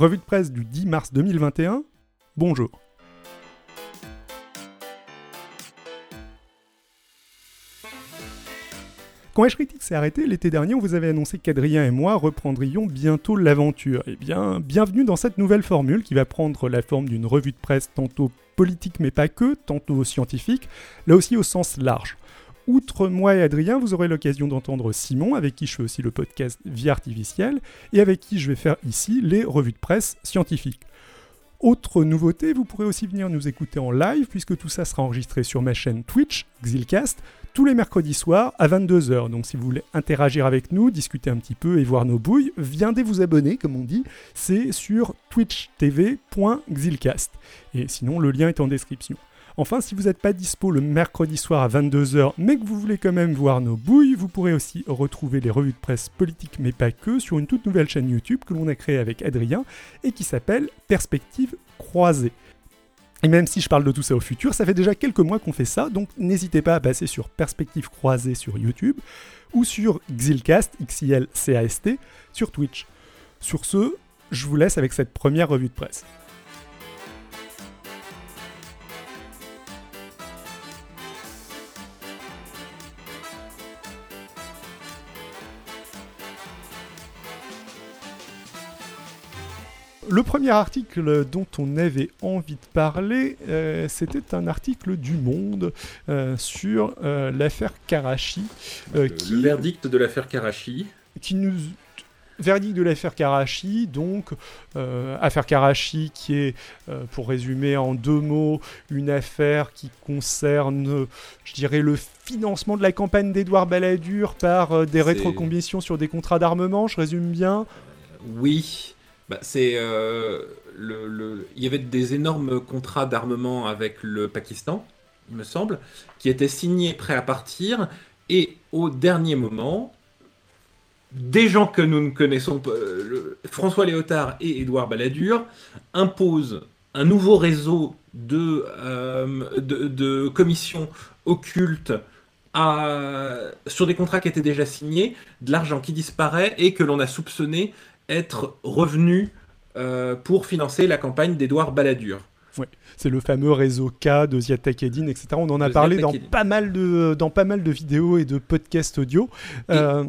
Revue de presse du 10 mars 2021. Bonjour. Quand H Critique s'est arrêté l'été dernier, on vous avait annoncé qu'Adrien et moi reprendrions bientôt l'aventure. Eh bien, bienvenue dans cette nouvelle formule qui va prendre la forme d'une revue de presse tantôt politique mais pas que, tantôt scientifique, là aussi au sens large. Outre moi et Adrien, vous aurez l'occasion d'entendre Simon, avec qui je fais aussi le podcast Vie Artificielle, et avec qui je vais faire ici les revues de presse scientifiques. Autre nouveauté, vous pourrez aussi venir nous écouter en live, puisque tout ça sera enregistré sur ma chaîne Twitch, Xilcast, tous les mercredis soirs à 22h. Donc si vous voulez interagir avec nous, discuter un petit peu et voir nos bouilles, viendez vous abonner, comme on dit. C'est sur twitchtv.xilcast. Et sinon, le lien est en description. Enfin, si vous n'êtes pas dispo le mercredi soir à 22h, mais que vous voulez quand même voir nos bouilles, vous pourrez aussi retrouver les revues de presse politiques, mais pas que, sur une toute nouvelle chaîne YouTube que l'on a créée avec Adrien et qui s'appelle Perspective croisée. Et même si je parle de tout ça au futur, ça fait déjà quelques mois qu'on fait ça, donc n'hésitez pas à passer sur Perspective Croisée sur YouTube ou sur Xilcast, X-I-L-C-A-S-T, sur Twitch. Sur ce, je vous laisse avec cette première revue de presse. Le premier article dont on avait envie de parler, euh, c'était un article du Monde euh, sur euh, l'affaire Karachi. qui, le verdict de l'affaire Karachi. Qui nous verdict de l'affaire Karachi, donc affaire Karachi qui est, pour résumer en deux mots, une affaire qui concerne, je dirais, le financement de la campagne d'Édouard Balladur par des rétrocommissions sur des contrats d'armement, je résume bien? Oui, bah, c'est euh, il y avait des énormes contrats d'armement avec le Pakistan, il me semble, qui étaient signés prêts à partir, et au dernier moment, des gens que nous ne connaissons pas, euh, François Léotard et Édouard Balladur, imposent un nouveau réseau de, euh, commissions occultes sur des contrats qui étaient déjà signés, de l'argent qui disparaît et que l'on a soupçonné être revenu euh, pour financer la campagne d'Edouard Balladur. Oui, c'est le fameux réseau K de Ziad Takedine, etc. On en a parlé dans pas, mal de, dans pas mal de vidéos et de podcasts audio. Euh,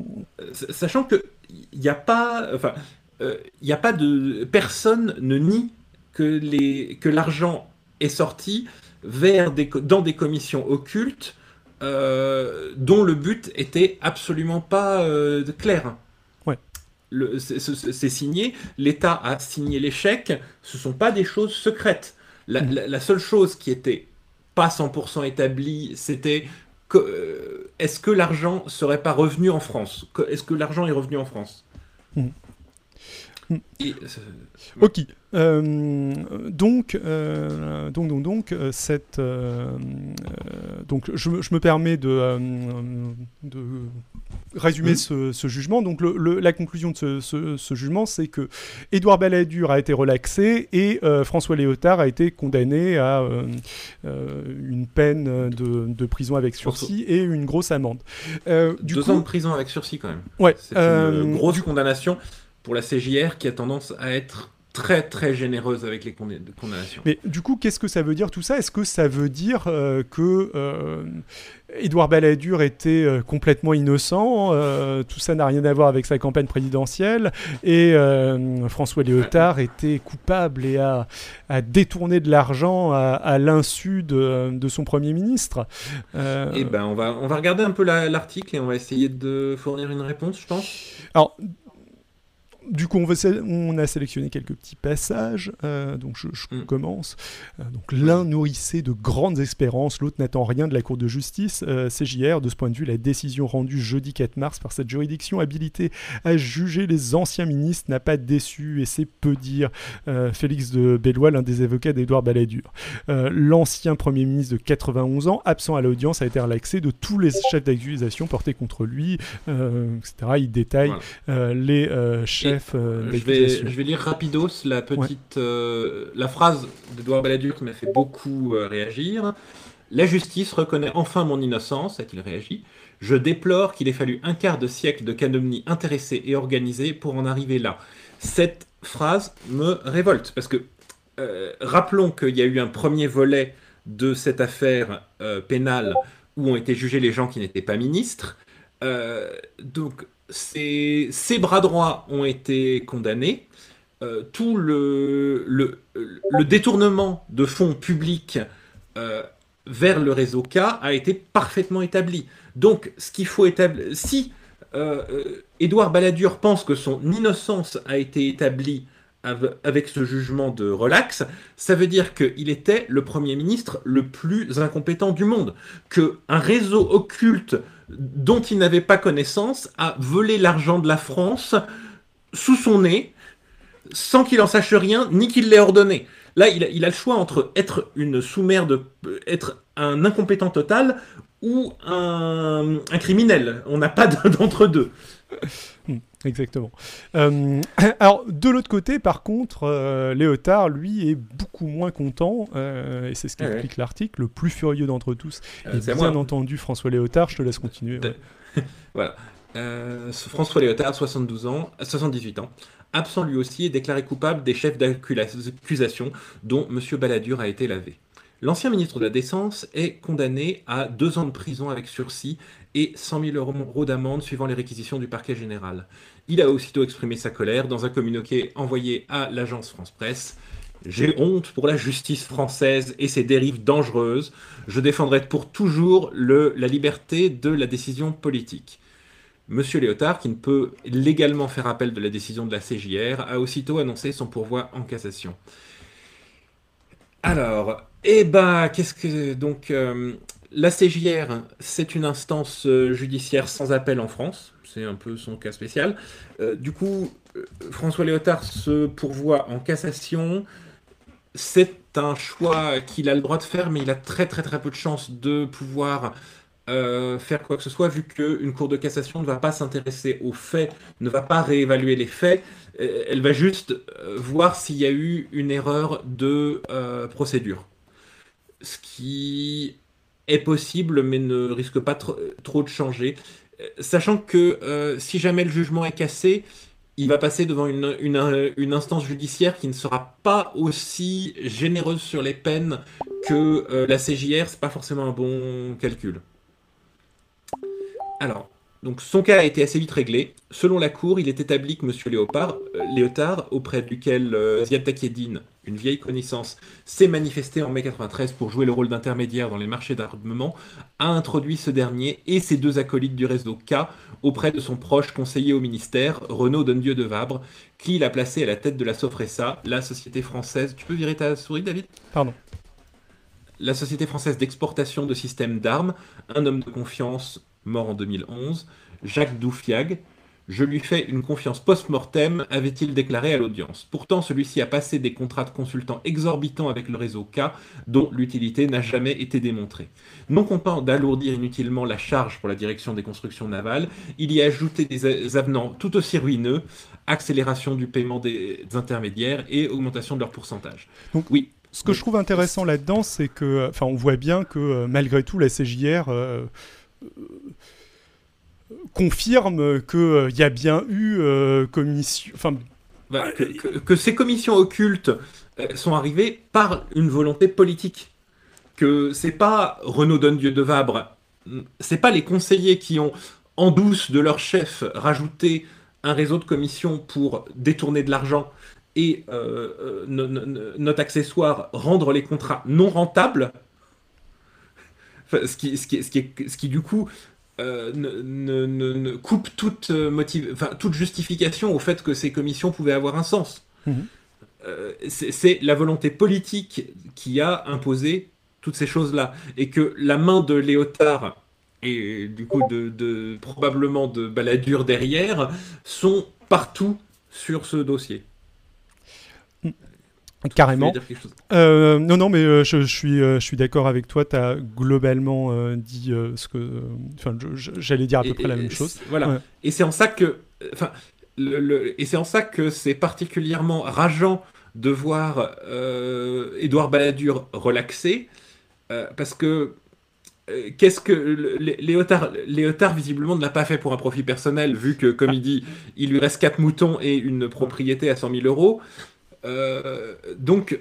sachant que il n'y a pas, enfin, il n'y a pas de personne ne nie que les que l'argent est sorti vers des dans des commissions occultes euh, dont le but était absolument pas clair c'est signé, l'État a signé les chèques, ce ne sont pas des choses secrètes. Mm. La, seule chose qui était pas 100% établie, c'était euh, est-ce que l'argent serait pas revenu en France? Est-ce que l'argent est revenu en France? Mm. Euh, ok. Euh, donc, euh, donc, donc, donc, cette, donc, je, me permets de, de résumer ce, jugement. Donc, la conclusion de ce, jugement, c'est que Édouard Balladur a été relaxé et François Léotard a été condamné à une peine de, prison avec sursis et une grosse amende. du Deux ans de prison avec sursis quand même. Ouais. C'est une grosse condamnation pour la CJR qui a tendance à être très très généreuse avec les condamnations. Mais du coup, qu'est-ce que ça veut dire tout ça? Est-ce que ça veut dire euh, que euh, Édouard Balladur était euh, complètement innocent Tout ça n'a rien à voir avec sa campagne présidentielle et François Léotard était coupable et a, a détourné de l'argent à, l'insu de, de, son premier ministre? Eh ben, on va on va regarder un peu l'article et on va essayer de fournir une réponse, je pense. Alors du coup, on, a sélectionné quelques petits passages. Euh, donc, je, mm. commence. Euh, donc, l'un nourrissait de grandes espérances, l'autre n'attend rien de la Cour de justice. Euh, CJR, de ce point de vue, la décision rendue jeudi 4 mars par cette juridiction habilitée à juger les anciens ministres n'a pas déçu, et c'est peu dire Félix de Bellois, l'un des avocats d'Édouard Balladur. L'ancien Premier ministre de 91 ans, absent à l'audience, a été relaxé de tous les chefs d'accusation portés contre lui, etc. Il détaille les chefs euh, je, vais, je vais lire rapidos la petite euh, la phrase d'Edouard Balladur qui m'a fait beaucoup euh, réagir. La justice reconnaît enfin mon innocence, a-t-il réagi. Je déplore qu'il ait fallu un quart de siècle de calomnie intéressée et organisée pour en arriver là. Cette phrase me révolte. Parce que rappelons qu'il y a eu un premier volet de cette affaire pénale où ont été jugés les gens qui n'étaient pas ministres. donc ces, bras droits ont été condamnés. tout le, détournement de fonds publics vers le réseau K a été parfaitement établi. Donc, ce qu'il faut établir, si euh, euh, Édouard Balladur pense que son innocence a été établie avec ce jugement de relax, ça veut dire qu'il était le Premier ministre le plus incompétent du monde, qu'un réseau occulte dont il n'avait pas connaissance a volé l'argent de la France sous son nez, sans qu'il en sache rien, ni qu'il l'ait ordonné. Là, il a, le choix entre être une sous-merde, être un incompétent total ou un, criminel. On n'a pas d'entre deux. Hmm, exactement. Euh, alors, de l'autre côté, par contre, euh, Léotard, lui, est beaucoup moins content, euh, et c'est ce qu'explique l'article, le plus furieux d'entre tous. et bien entendu, François Léotard, je te laisse continuer. voilà. François Léotard, 72 ans, 78 ans, absent lui aussi et déclaré coupable des chefs d'accusation dont M. Balladur a été lavé. L'ancien ministre de la Défense est condamné à deux ans de prison avec sursis et 100 000 euros d'amende suivant les réquisitions du parquet général. Il a aussitôt exprimé sa colère dans un communiqué envoyé à l'agence France Presse. J'ai honte pour la justice française et ses dérives dangereuses. Je défendrai pour toujours la liberté de la décision politique. Monsieur Léotard, qui ne peut légalement faire appel de la décision de la CJR, a aussitôt annoncé son pourvoi en cassation. Alors, eh ben, qu'est-ce que donc euh, la CJR, c'est une instance euh, judiciaire sans appel en France. C'est un peu son cas spécial. Euh, du coup, François Léotard se pourvoit en cassation. C'est un choix qu'il a le droit de faire, mais il a très très très peu de chances de pouvoir faire quoi que ce soit, vu qu'une cour de cassation ne va pas s'intéresser aux faits, ne va pas réévaluer les faits, elle va juste voir s'il y a eu une erreur de procédure. Ce qui est possible, mais ne risque pas trop de changer. Sachant que si jamais le jugement est cassé, il va passer devant une, instance judiciaire qui ne sera pas aussi généreuse sur les peines que la CJR, c'est pas forcément un bon calcul. Alors, donc son cas a été assez vite réglé. Selon la Cour, il est établi que M. Léopard, euh, Léotard, auprès duquel euh, Ziad Takedine, une vieille connaissance, s'est manifesté en mai 93 pour jouer le rôle d'intermédiaire dans les marchés d'armement, a introduit ce dernier et ses deux acolytes du réseau K auprès de son proche conseiller au ministère, Renaud Dondieu de Vabre, qui l'a placé à la tête de la Sofresa, la société française. Tu peux virer ta souris, David? Pardon la société française d'exportation de systèmes d'armes, un homme de confiance mort en 2011, Jacques Doufiag. Je lui fais une confiance post-mortem, avait-il déclaré à l'audience. Pourtant, celui-ci a passé des contrats de consultants exorbitants avec le réseau K, dont l'utilité n'a jamais été démontrée. Non content d'alourdir inutilement la charge pour la direction des constructions navales, il y a ajouté des avenants tout aussi ruineux, accélération du paiement des intermédiaires et augmentation de leur pourcentage. Donc, oui, ce que je trouve intéressant là-dedans, c'est que, enfin, on voit bien que euh, malgré tout, la CJR euh, confirme qu'il euh, y a bien eu euh, commission. Enfin, bah, que, ces commissions occultes euh, sont arrivées par une volonté politique. Que c'est pas Renaud Donne-Dieu de Vabre, c'est pas les conseillers qui ont, en douce de leur chef, rajouté un réseau de commissions pour détourner de l'argent et notre accessoire rendre les contrats non rentables ce, qui, ce, qui, ce, qui, ce qui, du coup, euh, ne, ne, coupe toute, euh, toute justification au fait que ces commissions pouvaient avoir un sens. Mhm. Euh, c'est la volonté politique qui a imposé toutes ces choses-là. Et que la main de Léotard et du coup de, de probablement de Balladur derrière sont partout sur ce dossier. Carrément. Euh, non, non, mais euh, je, suis, euh, je suis d'accord avec toi. Tu as globalement dit ce que. Enfin, j'allais dire à peu près la même chose. Voilà. Et c'est en ça que. Enfin, le, et c'est en ça que c'est particulièrement rageant de voir Édouard Balladur relaxé, parce que qu'est-ce que Léotard, Léotard visiblement ne l'a pas fait pour un profit personnel, vu que, comme il dit, il lui reste quatre moutons et une propriété à 100 000 euros. Donc,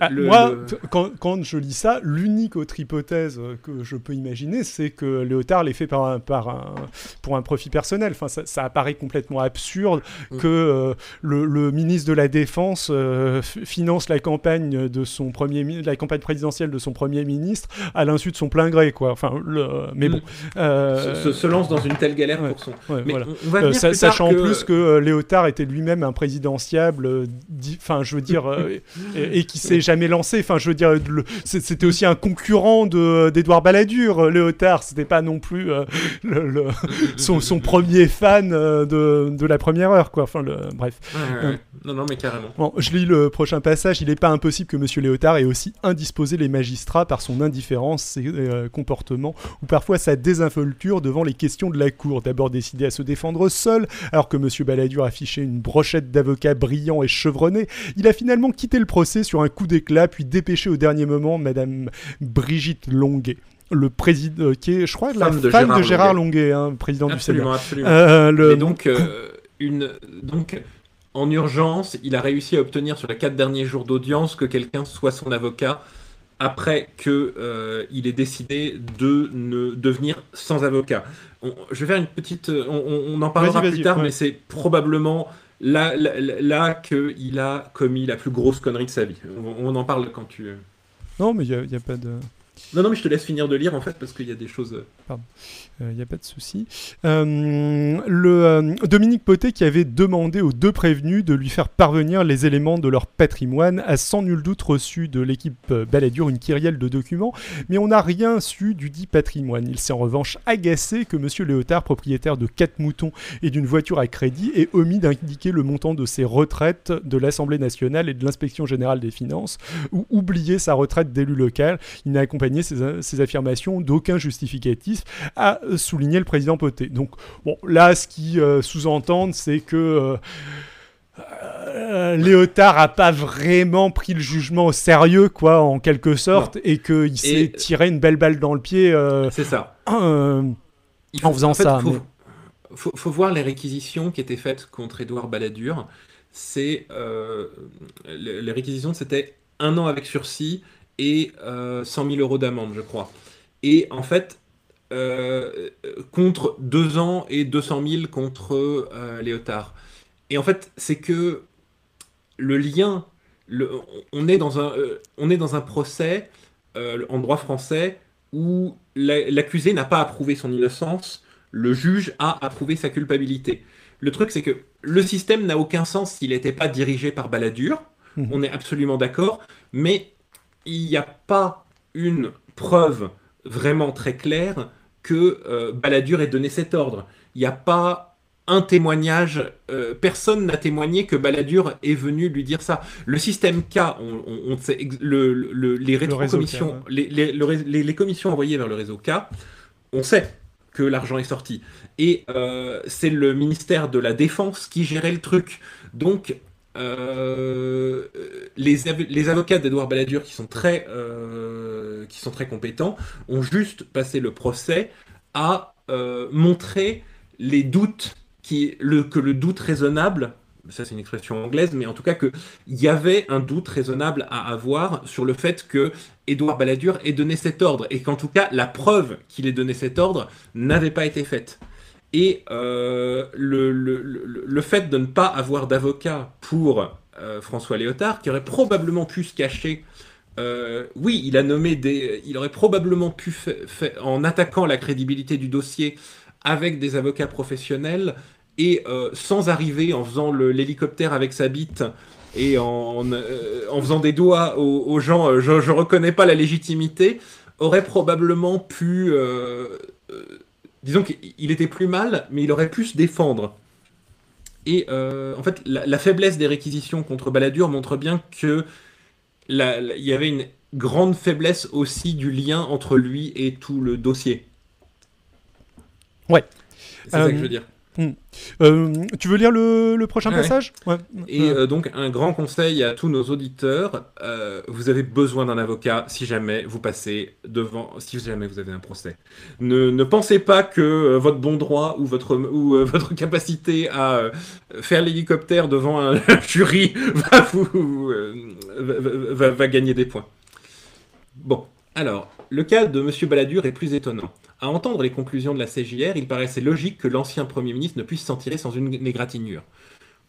ah, moi, Quand, je lis ça, l'unique autre hypothèse que je peux imaginer, c'est que Léotard l'ait fait par par pour un profit personnel. Enfin, ça, apparaît complètement absurde mm. que euh, le, ministre de la Défense euh, finance la campagne de son premier, la campagne présidentielle de son premier ministre à l'insu de son plein gré, quoi. Enfin, le, mais bon, mm. euh, se, lance dans une telle galère pour son. mais sachant en plus que Léotard était lui-même un présidentiable, enfin, je veux dire, et, et qui s'est jamais lancé. Enfin, je veux dire, c'était aussi un concurrent d'Edouard Balladur, Léotard. C'était pas non plus euh, le, son, son, premier fan euh, de, de, la première heure, quoi. Enfin, le, bref. Euh, non, non, mais carrément. Bon, je lis le prochain passage. Il n'est pas impossible que Monsieur Léotard ait aussi indisposé les magistrats par son indifférence, ses comportements, ou parfois sa désinvolture devant les questions de la cour. D'abord décidé à se défendre seul, alors que Monsieur Balladur affichait une brochette d'avocats brillants et chevronnés, il a finalement quitté le procès sur un coup d'éclat, puis dépêché au dernier moment Madame Brigitte Longuet le président qui est, je crois, la femme de Gérard, de Gérard Longuet, hein, président du Sénat. Absolument, euh, donc, euh, une, donc, en urgence, il a réussi à obtenir sur les quatre derniers jours d'audience que quelqu'un soit son avocat après qu'il euh, ait décidé de ne devenir sans avocat. je vais faire une petite. On, en parlera plus tard, mais c'est probablement là, là, qu'il a commis la plus grosse connerie de sa vie. On, en parle quand tu. Non, mais il n'y a, pas de. Non, non, mais je te laisse finir de lire en fait parce qu'il y a des choses. Euh, Pardon il euh, n'y a pas de souci. Euh, le, euh, Dominique Potet qui avait demandé aux deux prévenus de lui faire parvenir les éléments de leur patrimoine a sans nul doute reçu de l'équipe Balladur une kyrielle de documents, mais on n'a rien su du dit patrimoine. Il s'est en revanche agacé que M. Léotard, propriétaire de quatre moutons et d'une voiture à crédit, ait omis d'indiquer le montant de ses retraites de l'Assemblée nationale et de l'Inspection générale des finances, ou oublié sa retraite d'élu local. Il n'a accompagné ses, ses affirmations d'aucun justificatif à souligner le président Poté. Donc, bon, là, ce qui euh, sous-entendent, c'est que. Euh, euh, Léotard a pas vraiment pris le jugement au sérieux, quoi, en quelque sorte, et qu'il s'est tiré une belle balle dans le pied. c'est ça. en faisant ça. Faut, faut, voir les réquisitions qui étaient faites contre Édouard Balladur. C'est les réquisitions, c'était un an avec sursis et 100 000 euros d'amende, je crois. Et en fait, euh, contre 2 ans et 200 000 contre euh, Léotard. Et en fait, c'est que le lien, le, on, est dans un, euh, on est dans un procès en droit français où l'accusé n'a pas approuvé son innocence, le juge a approuvé sa culpabilité. Le truc, c'est que le système n'a aucun sens s'il n'était pas dirigé par Balladur, mmh. on est absolument d'accord, mais il n'y a pas une preuve vraiment très claire que euh, Balladur ait donné cet ordre. Il n'y a pas un témoignage, euh, personne n'a témoigné que Balladur est venu lui dire ça. Le système K, on, sait, les, commissions, les, les, commissions envoyées vers le réseau K, on sait que l'argent est sorti. Et euh, c'est le ministère de la Défense qui gérait le truc. Donc, les, les, avocats d'Edouard Balladur, qui sont, très, qui sont très compétents, ont juste passé le procès à euh, montrer les doutes, qui, le, que le doute raisonnable, ça c'est une expression anglaise, mais en tout cas qu'il y avait un doute raisonnable à avoir sur le fait que Édouard Balladur ait donné cet ordre, et qu'en tout cas la preuve qu'il ait donné cet ordre n'avait pas été faite. Et euh, le, le, le, fait de ne pas avoir d'avocat pour euh, François Léotard, qui aurait probablement pu se cacher euh, oui, il a nommé des. Il aurait probablement pu, en attaquant la crédibilité du dossier avec des avocats professionnels et euh, sans arriver en faisant l'hélicoptère avec sa bite et en, euh, faisant des doigts aux, gens, je, je reconnais pas la légitimité, aurait probablement pu. disons qu'il était plus mal, mais il aurait pu se défendre. Et en fait, la, la, faiblesse des réquisitions contre Balladur montre bien que il y avait une grande faiblesse aussi du lien entre lui et tout le dossier. Ouais. C'est ça que je veux dire. Hmm. Euh, tu veux lire le, prochain passage? Et euh, donc, un grand conseil à tous nos auditeurs euh, vous avez besoin d'un avocat si jamais vous passez devant, si jamais vous avez un procès. Ne, ne pensez pas que votre bon droit ou votre, ou, votre capacité à faire l'hélicoptère devant un jury va, vous, va, va gagner des points. Bon, alors, le cas de M. Balladur est plus étonnant. À entendre les conclusions de la CJR, il paraissait logique que l'ancien Premier ministre ne puisse s'en tirer sans une égratignure.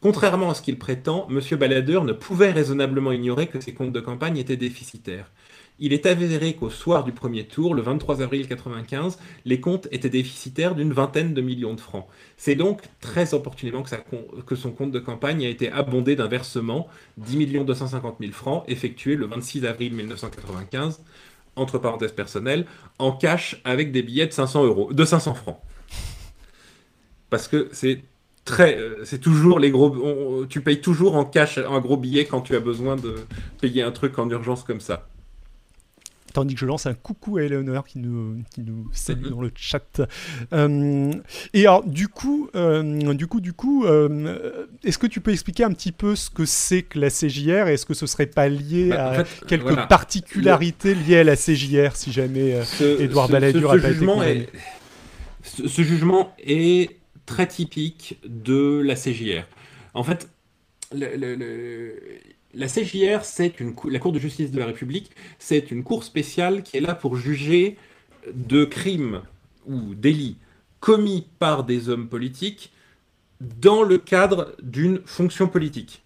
Contrairement à ce qu'il prétend, M. Balladur ne pouvait raisonnablement ignorer que ses comptes de campagne étaient déficitaires. Il est avéré qu'au soir du premier tour, le 23 avril 1995, les comptes étaient déficitaires d'une vingtaine de millions de francs. C'est donc très opportunément que, son compte de campagne a été abondé d'un versement 10 250 000 francs effectué le 26 avril 1995 entre parenthèses personnelles, en cash avec des billets de 500 euros, de 500 francs. Parce que c'est très, euh, c'est toujours les gros, tu payes toujours en cash un gros billet quand tu as besoin de payer un truc en urgence comme ça tandis que je lance un coucou à Eleonore qui nous, qui nous salue dans le chat. Euh, et alors, du coup, euh, du coup, du coup, euh, est-ce que tu peux expliquer un petit peu ce que c'est que la CJR Est-ce que ce serait pas lié bah, à quelques particularités liées à la CJR, si jamais Edouard Balladur n'a pas été est, ce, ce jugement est très typique de la CJR. En fait, le, le, la CJR, c'est une la Cour de justice de la République, c'est une cour spéciale qui est là pour juger de crimes ou délits commis par des hommes politiques dans le cadre d'une fonction politique.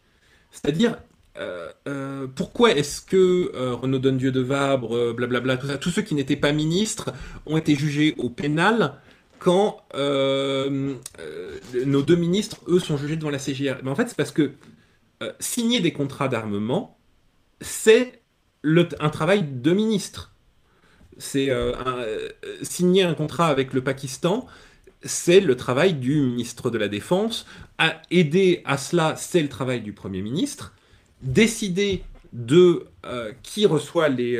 C'est-à-dire, euh, euh, pourquoi est-ce que euh, Renaud Donne-Dieu de Vabre, blablabla, tout ça, tous ceux qui n'étaient pas ministres ont été jugés au pénal quand nos deux ministres, eux, sont jugés devant la CJR en fait, c'est parce que euh, signer des contrats d'armement, c'est un travail de ministre. C'est euh, euh, signer un contrat avec le Pakistan, c'est le travail du ministre de la Défense. À aider à cela, c'est le travail du Premier ministre. Décider de qui reçoit les,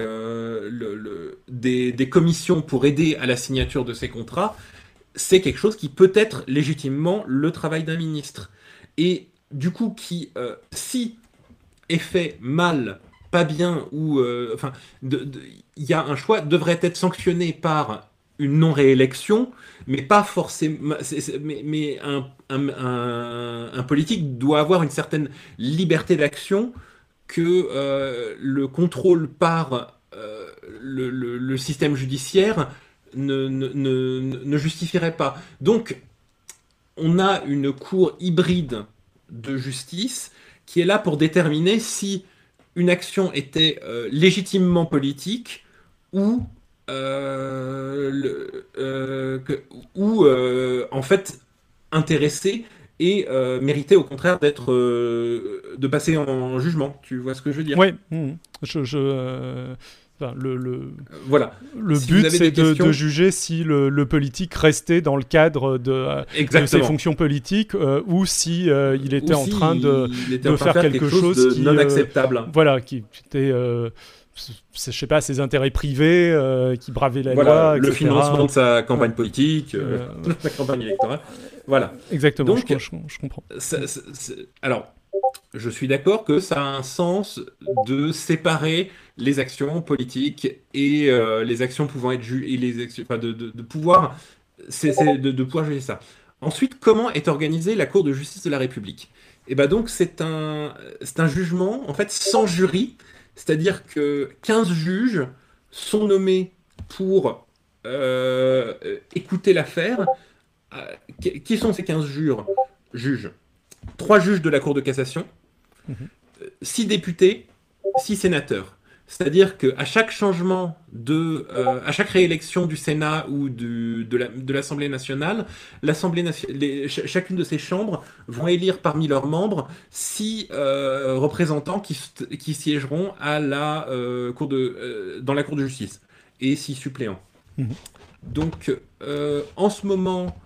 des, des, commissions pour aider à la signature de ces contrats, c'est quelque chose qui peut être légitimement le travail d'un ministre. Et du coup, qui, euh, si est fait mal, pas bien, ou euh, enfin, il y a un choix, devrait être sanctionné par une non-réélection, mais pas forcément. Mais, un, politique doit avoir une certaine liberté d'action que euh, le contrôle par le, système judiciaire ne, ne, justifierait pas. Donc, on a une cour hybride de justice qui est là pour déterminer si une action était euh, légitimement politique ou, euh, euh, en fait intéressée et méritait au contraire d'être de passer en jugement. Tu vois ce que je veux dire? Oui, mmh. Le, voilà. le but, c'est de, juger si le, politique restait dans le cadre de, ses fonctions politiques euh, ou si euh, il était en train de, faire, quelque, chose, de non euh, acceptable. voilà, qui était je sais pas, ses intérêts privés, qui bravait la loi, le financement de sa campagne politique, sa campagne électorale. Voilà. Exactement, Donc, je, comprends. alors, je suis d'accord que ça a un sens de séparer les actions politiques et euh, les actions pouvant être jugées, les enfin de, pouvoir, de, juger ça. Ensuite, comment est organisée la Cour de justice de la République? Et eh ben donc c'est un, jugement en fait sans jury, c'est-à-dire que 15 juges sont nommés pour euh, écouter l'affaire. Euh, qui sont ces 15 juges? Trois juges de la Cour de cassation. Six députés, six sénateurs. C'est-à-dire qu'à chaque changement de, euh, à chaque réélection du Sénat ou de, de l'Assemblée nationale, l'Assemblée chacune de ces chambres vont élire parmi leurs membres six euh, représentants qui, qui, siégeront à la, euh, cour de, dans la Cour de justice et six suppléants. Mhm. Donc, en ce moment,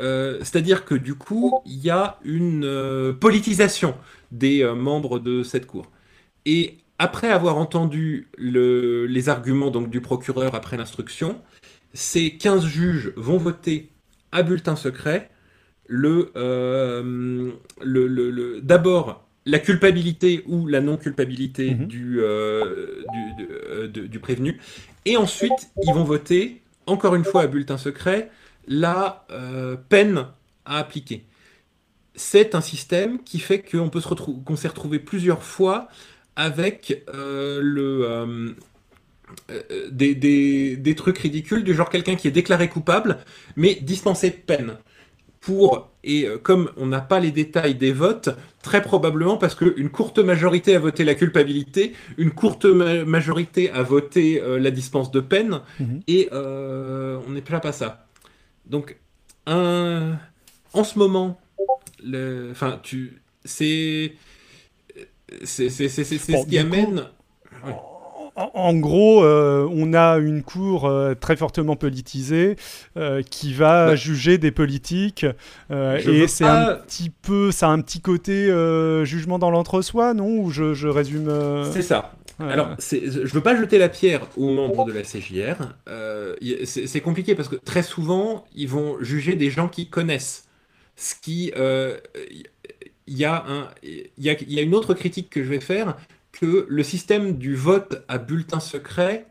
c'est-à-dire que du coup, il y a une politisation des membres de cette Cour. Et après avoir entendu les arguments donc, du procureur après l'instruction, ces 15 juges vont voter à bulletin secret le, le, le, d'abord la culpabilité ou la non-culpabilité mhm. du, du, du, prévenu. Et ensuite, ils vont voter, encore une fois à bulletin secret, la peine à appliquer. C'est un système qui fait qu'on peut se retrouver, qu'on s'est retrouvé plusieurs fois avec le euh, des, des, trucs ridicules du genre quelqu'un qui est déclaré coupable mais dispensé de peine. Pour, et euh, comme on n'a pas les détails des votes, très probablement parce qu'une courte majorité a voté la culpabilité, une courte majorité a voté euh, la dispense de peine, mhm. et on n'est pas ça. Donc, un, en ce moment, enfin, tu, c'est, c'est, ce qui amène en gros, euh, on a une cour euh, très fortement politisée euh, qui va bah, juger des politiques et c'est un petit peu, ça a un petit côté jugement dans l'entre-soi, non? Ou je, résume. C'est ça. Alors, je veux pas jeter la pierre aux membres de la CJR. c'est compliqué parce que très souvent, ils vont juger des gens qui connaissent. Ce qui, il y, a y a une autre critique que je vais faire, que le système du vote à bulletin secret,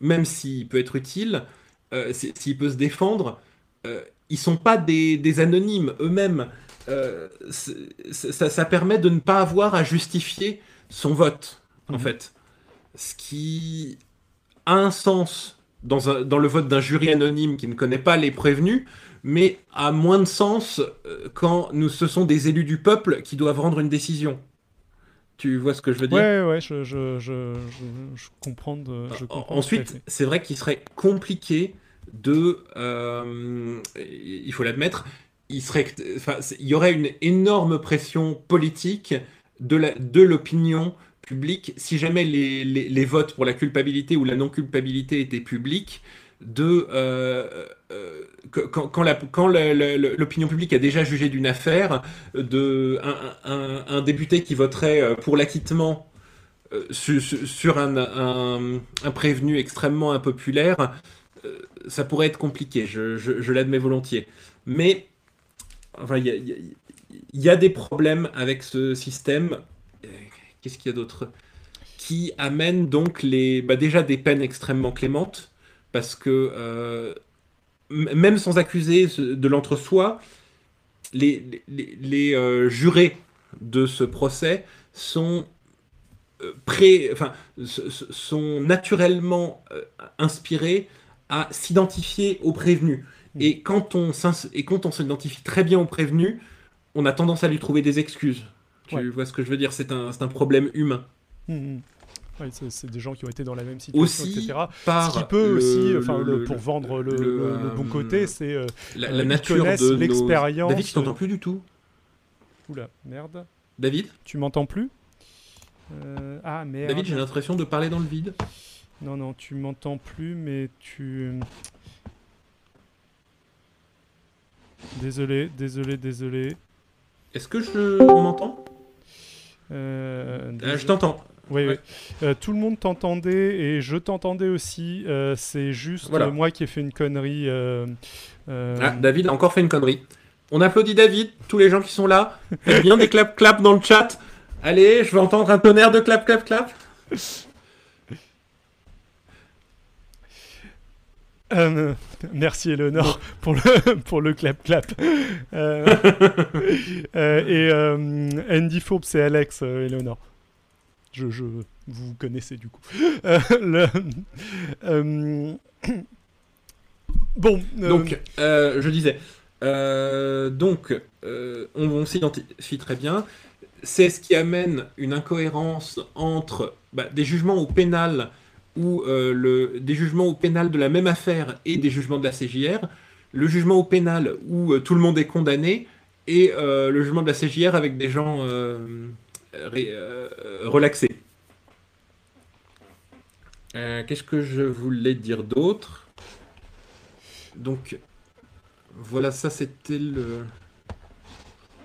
même s'il peut être utile, euh, s'il peut se défendre, euh, ils sont pas des, anonymes eux-mêmes. Euh, ça, permet de ne pas avoir à justifier son vote, en mhm. fait. Ce qui a un sens dans, dans le vote d'un jury anonyme qui ne connaît pas les prévenus, mais a moins de sens quand nous, ce sont des élus du peuple qui doivent rendre une décision. Tu vois ce que je veux dire? Ouais, ouais, je, je, je, je comprends. Ensuite, c'est vrai qu'il serait compliqué de. Euh, il faut l'admettre, il, serait, il y aurait une énorme pression politique de l'opinion si jamais les, votes pour la culpabilité ou la non-culpabilité étaient publics euh, euh, quand, l'opinion publique a déjà jugé d'une affaire, de un, député qui voterait euh, pour l'acquittement sur, un, prévenu extrêmement impopulaire, ça pourrait être compliqué, je, l'admets volontiers. Mais enfin, il y, a des problèmes avec ce système. Qu'est-ce qu'il y a d'autre Qui amène donc les, bah, déjà des peines extrêmement clémentes parce que euh, même sans accuser de l'entre-soi, les, les, euh, jurés de ce procès sont euh, pré, enfin, sont naturellement inspirés à s'identifier aux prévenus. Mmh. Et quand on s'identifie très bien aux prévenus, on a tendance à lui trouver des excuses. Tu vois ce que je veux dire C'est un, un, problème humain. Mmh, mmh c'est des gens qui ont été dans la même situation, etc. Ce qui peut aussi, enfin, pour vendre le, bon côté, c'est euh, la, euh, nature de l'expérience. David, je t'entends plus du tout. Oula, merde. David Tu m'entends plus euh, Ah merde. David, j'ai l'impression de parler dans le vide. Non, non, tu m'entends plus, mais tu. Désolé, désolé, désolé. Est-ce que je m'entends? Euh, Je t'entends. Oui, oui. Euh, tout le monde t'entendait et je t'entendais aussi. Euh, c'est juste moi qui ai fait une connerie. Euh, ah, David a encore fait une connerie. On applaudit David, tous les gens qui sont là. Faites bien des clap clap dans le chat. Allez, je veux entendre un tonnerre de clap clap. merci Eleonore pour le, pour le clap clap. et Andy Forbes et Alex, Eleonore. Je, je, vous connaissez du coup. Euh, euh, bon. Euh, donc, je disais. donc, on, s'identifie très bien. C'est ce qui amène une incohérence entre bah, des jugements au pénal ou le, des jugements au pénal de la même affaire et des jugements de la CJR. Le jugement au pénal où tout le monde est condamné et le jugement de la CJR avec des gens euh, relaxé. Euh, qu'est-ce que je voulais dire d'autre? Donc, voilà, ça c'était le.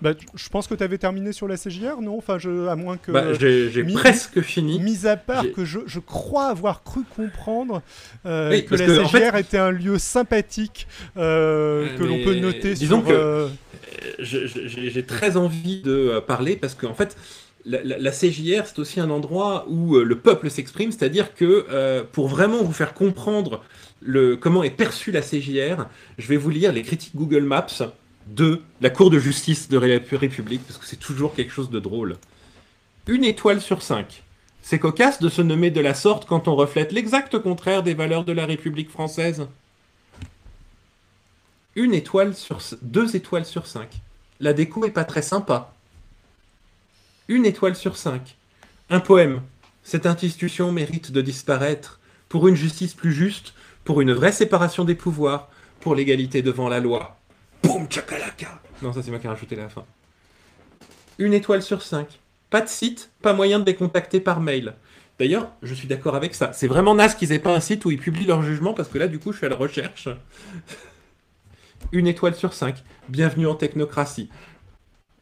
Bah, je pense que tu avais terminé sur la CJR, non? Enfin, je, à moins que. Bah, j'ai presque fini. Mis à part que je, je, crois avoir cru comprendre euh, que la CJR était un lieu sympathique euh, que l'on peut noter disons sur. Que j'ai très envie de parler parce qu'en fait. La, la, CJR, c'est aussi un endroit où le peuple s'exprime, c'est-à-dire que pour vraiment vous faire comprendre le, comment est perçue la CJR, je vais vous lire les critiques Google Maps de la Cour de justice de la République, parce que c'est toujours quelque chose de drôle. Une étoile sur cinq. C'est cocasse de se nommer de la sorte quand on reflète l'exact contraire des valeurs de la République française. Une étoile sur deux étoiles sur cinq. La déco est pas très sympa. Une étoile sur cinq. Un poème. Cette institution mérite de disparaître pour une justice plus juste, pour une vraie séparation des pouvoirs, pour l'égalité devant la loi. Boum, chakalaka Non, ça c'est moi qui ai rajouté la fin. Une étoile sur cinq. Pas de site, pas moyen de les contacter par mail. D'ailleurs, je suis d'accord avec ça. C'est vraiment naze qu'ils aient pas un site où ils publient leur jugement parce que là, du coup, je suis à la recherche. Une étoile sur cinq. Bienvenue en technocratie.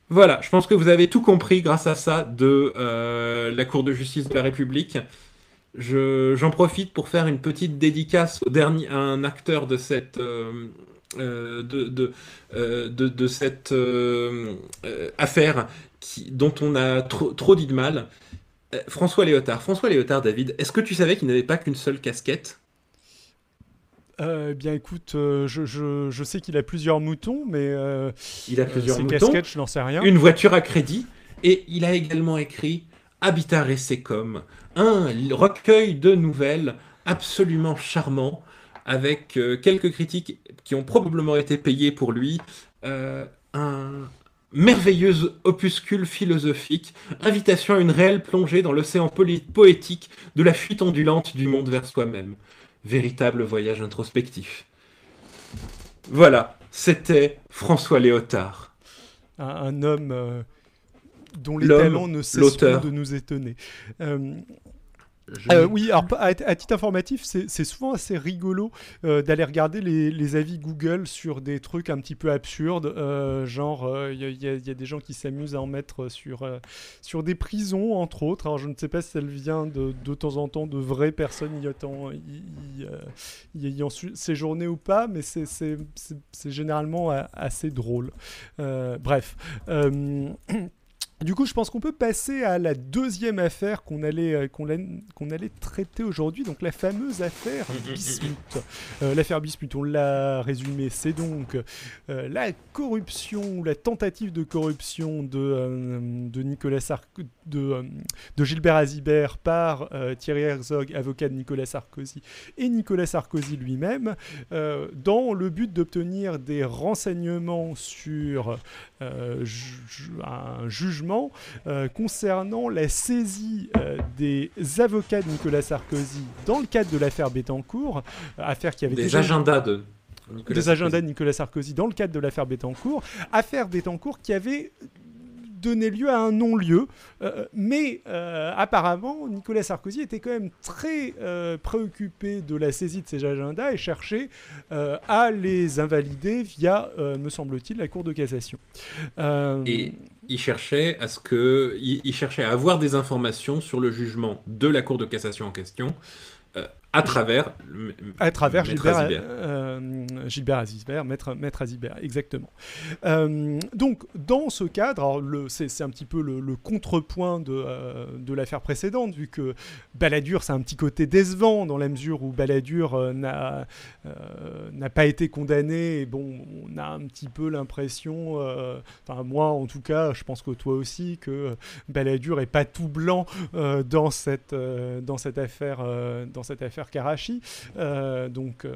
Voilà, je pense que vous avez tout compris grâce à ça de euh, la Cour de justice de la République. J'en profite pour faire une petite dédicace au dernier, à un acteur de cette, euh, euh, de, euh, de, de, cette euh, affaire qui, dont on a trop, trop dit de mal. François Léotard. François Léotard, David, est-ce que tu savais qu'il n'avait pas qu'une seule casquette? Eh bien, écoute, je, je, je, sais qu'il a plusieurs moutons, mais il a plusieurs moutons. casquettes, je n'en sais rien. Une voiture à crédit, et il a également écrit Habitat comme un recueil de nouvelles absolument charmant avec euh, quelques critiques qui ont probablement été payées pour lui, euh, un merveilleux opuscule philosophique, invitation à une réelle plongée dans l'océan poétique de la fuite ondulante du monde vers soi-même. Véritable voyage introspectif. Voilà, c'était François Léotard. Un, homme euh, dont les talents ne cessent de nous étonner. Euh, oui, alors à, titre informatif, c'est souvent assez rigolo euh, d'aller regarder les, avis Google sur des trucs un petit peu absurdes, euh, genre il y, a des gens qui s'amusent à en mettre sur, sur des prisons, entre autres. Alors je ne sais pas si elle vient de, de temps en temps de vraies personnes y, y, ayant séjourné ou pas, mais c'est généralement assez drôle. bref. Du coup, je pense qu'on peut passer à la deuxième affaire qu'on allait, euh, qu'on allait traiter aujourd'hui, donc la fameuse affaire Bismuth. Euh, l'affaire Bismuth, on l'a résumé, c'est donc euh, la corruption ou la tentative de corruption de, de Nicolas de, de, Gilbert Azibert par Thierry Herzog, avocat de Nicolas Sarkozy, et Nicolas Sarkozy lui-même, dans le but d'obtenir des renseignements sur un jugement euh, concernant la saisie euh, des avocats de Nicolas Sarkozy dans le cadre de l'affaire Bettencourt, euh, affaire qui avait des agendas de Nicolas des agendas de Nicolas Sarkozy dans le cadre de l'affaire Bettencourt, affaire Bettencourt qui avait donné lieu à un non-lieu. Euh, mais euh, apparemment, Nicolas Sarkozy était quand même très euh, préoccupé de la saisie de ces agendas et cherchait à les invalider via, me semble-t-il, la Cour de cassation. Et il cherchait à ce que, il, cherchait à avoir des informations sur le jugement de la Cour de cassation en question à travers, à travers Gilbert, Azibert. Euh, Gilbert Azibert, maître, maître Azibert, exactement. Euh, donc, dans ce cadre, c'est un petit peu le, contrepoint de, euh, de l'affaire précédente, vu que Balladur, c'est un petit côté décevant, dans la mesure où Balladur n'a n'a pas été condamné, et bon, on a un petit peu l'impression, enfin moi en tout cas, je pense que toi aussi, que Balladur est pas tout blanc dans, cette, dans cette affaire, dans cette affaire Karachi. Euh, donc euh,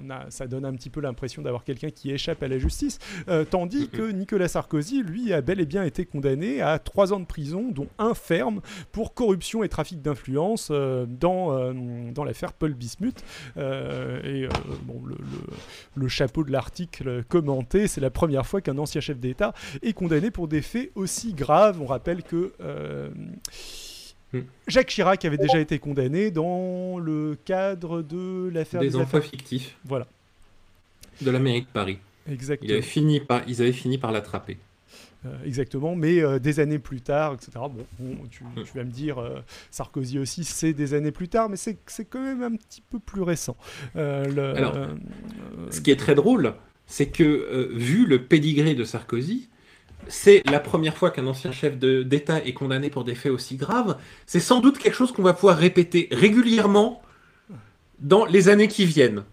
on a, ça donne un petit peu l'impression d'avoir quelqu'un qui échappe à la justice. Euh, tandis que Nicolas Sarkozy, lui, a bel et bien été condamné à trois ans de prison, dont un ferme pour corruption et trafic d'influence dans, dans l'affaire Paul Bismuth. et bon, le, le, chapeau de l'article commenté, c'est la première fois qu'un ancien chef d'État est condamné pour des faits aussi graves. On rappelle que Hmm. Jacques Chirac avait déjà été condamné dans le cadre de l'affaire des, emplois fictifs. Voilà. De la mairie de Paris. Exactement. Ils avaient fini par, ils avaient fini par l'attraper. exactement, mais des années plus tard, etc. Bon, tu, vas me dire, Sarkozy aussi, c'est des années plus tard, mais c'est quand même un petit peu plus récent. Alors, ce qui est très drôle, c'est que vu le pédigré de Sarkozy, c'est la première fois qu'un ancien chef d'État est condamné pour des faits aussi graves. C'est sans doute quelque chose qu'on va pouvoir répéter régulièrement dans les années qui viennent.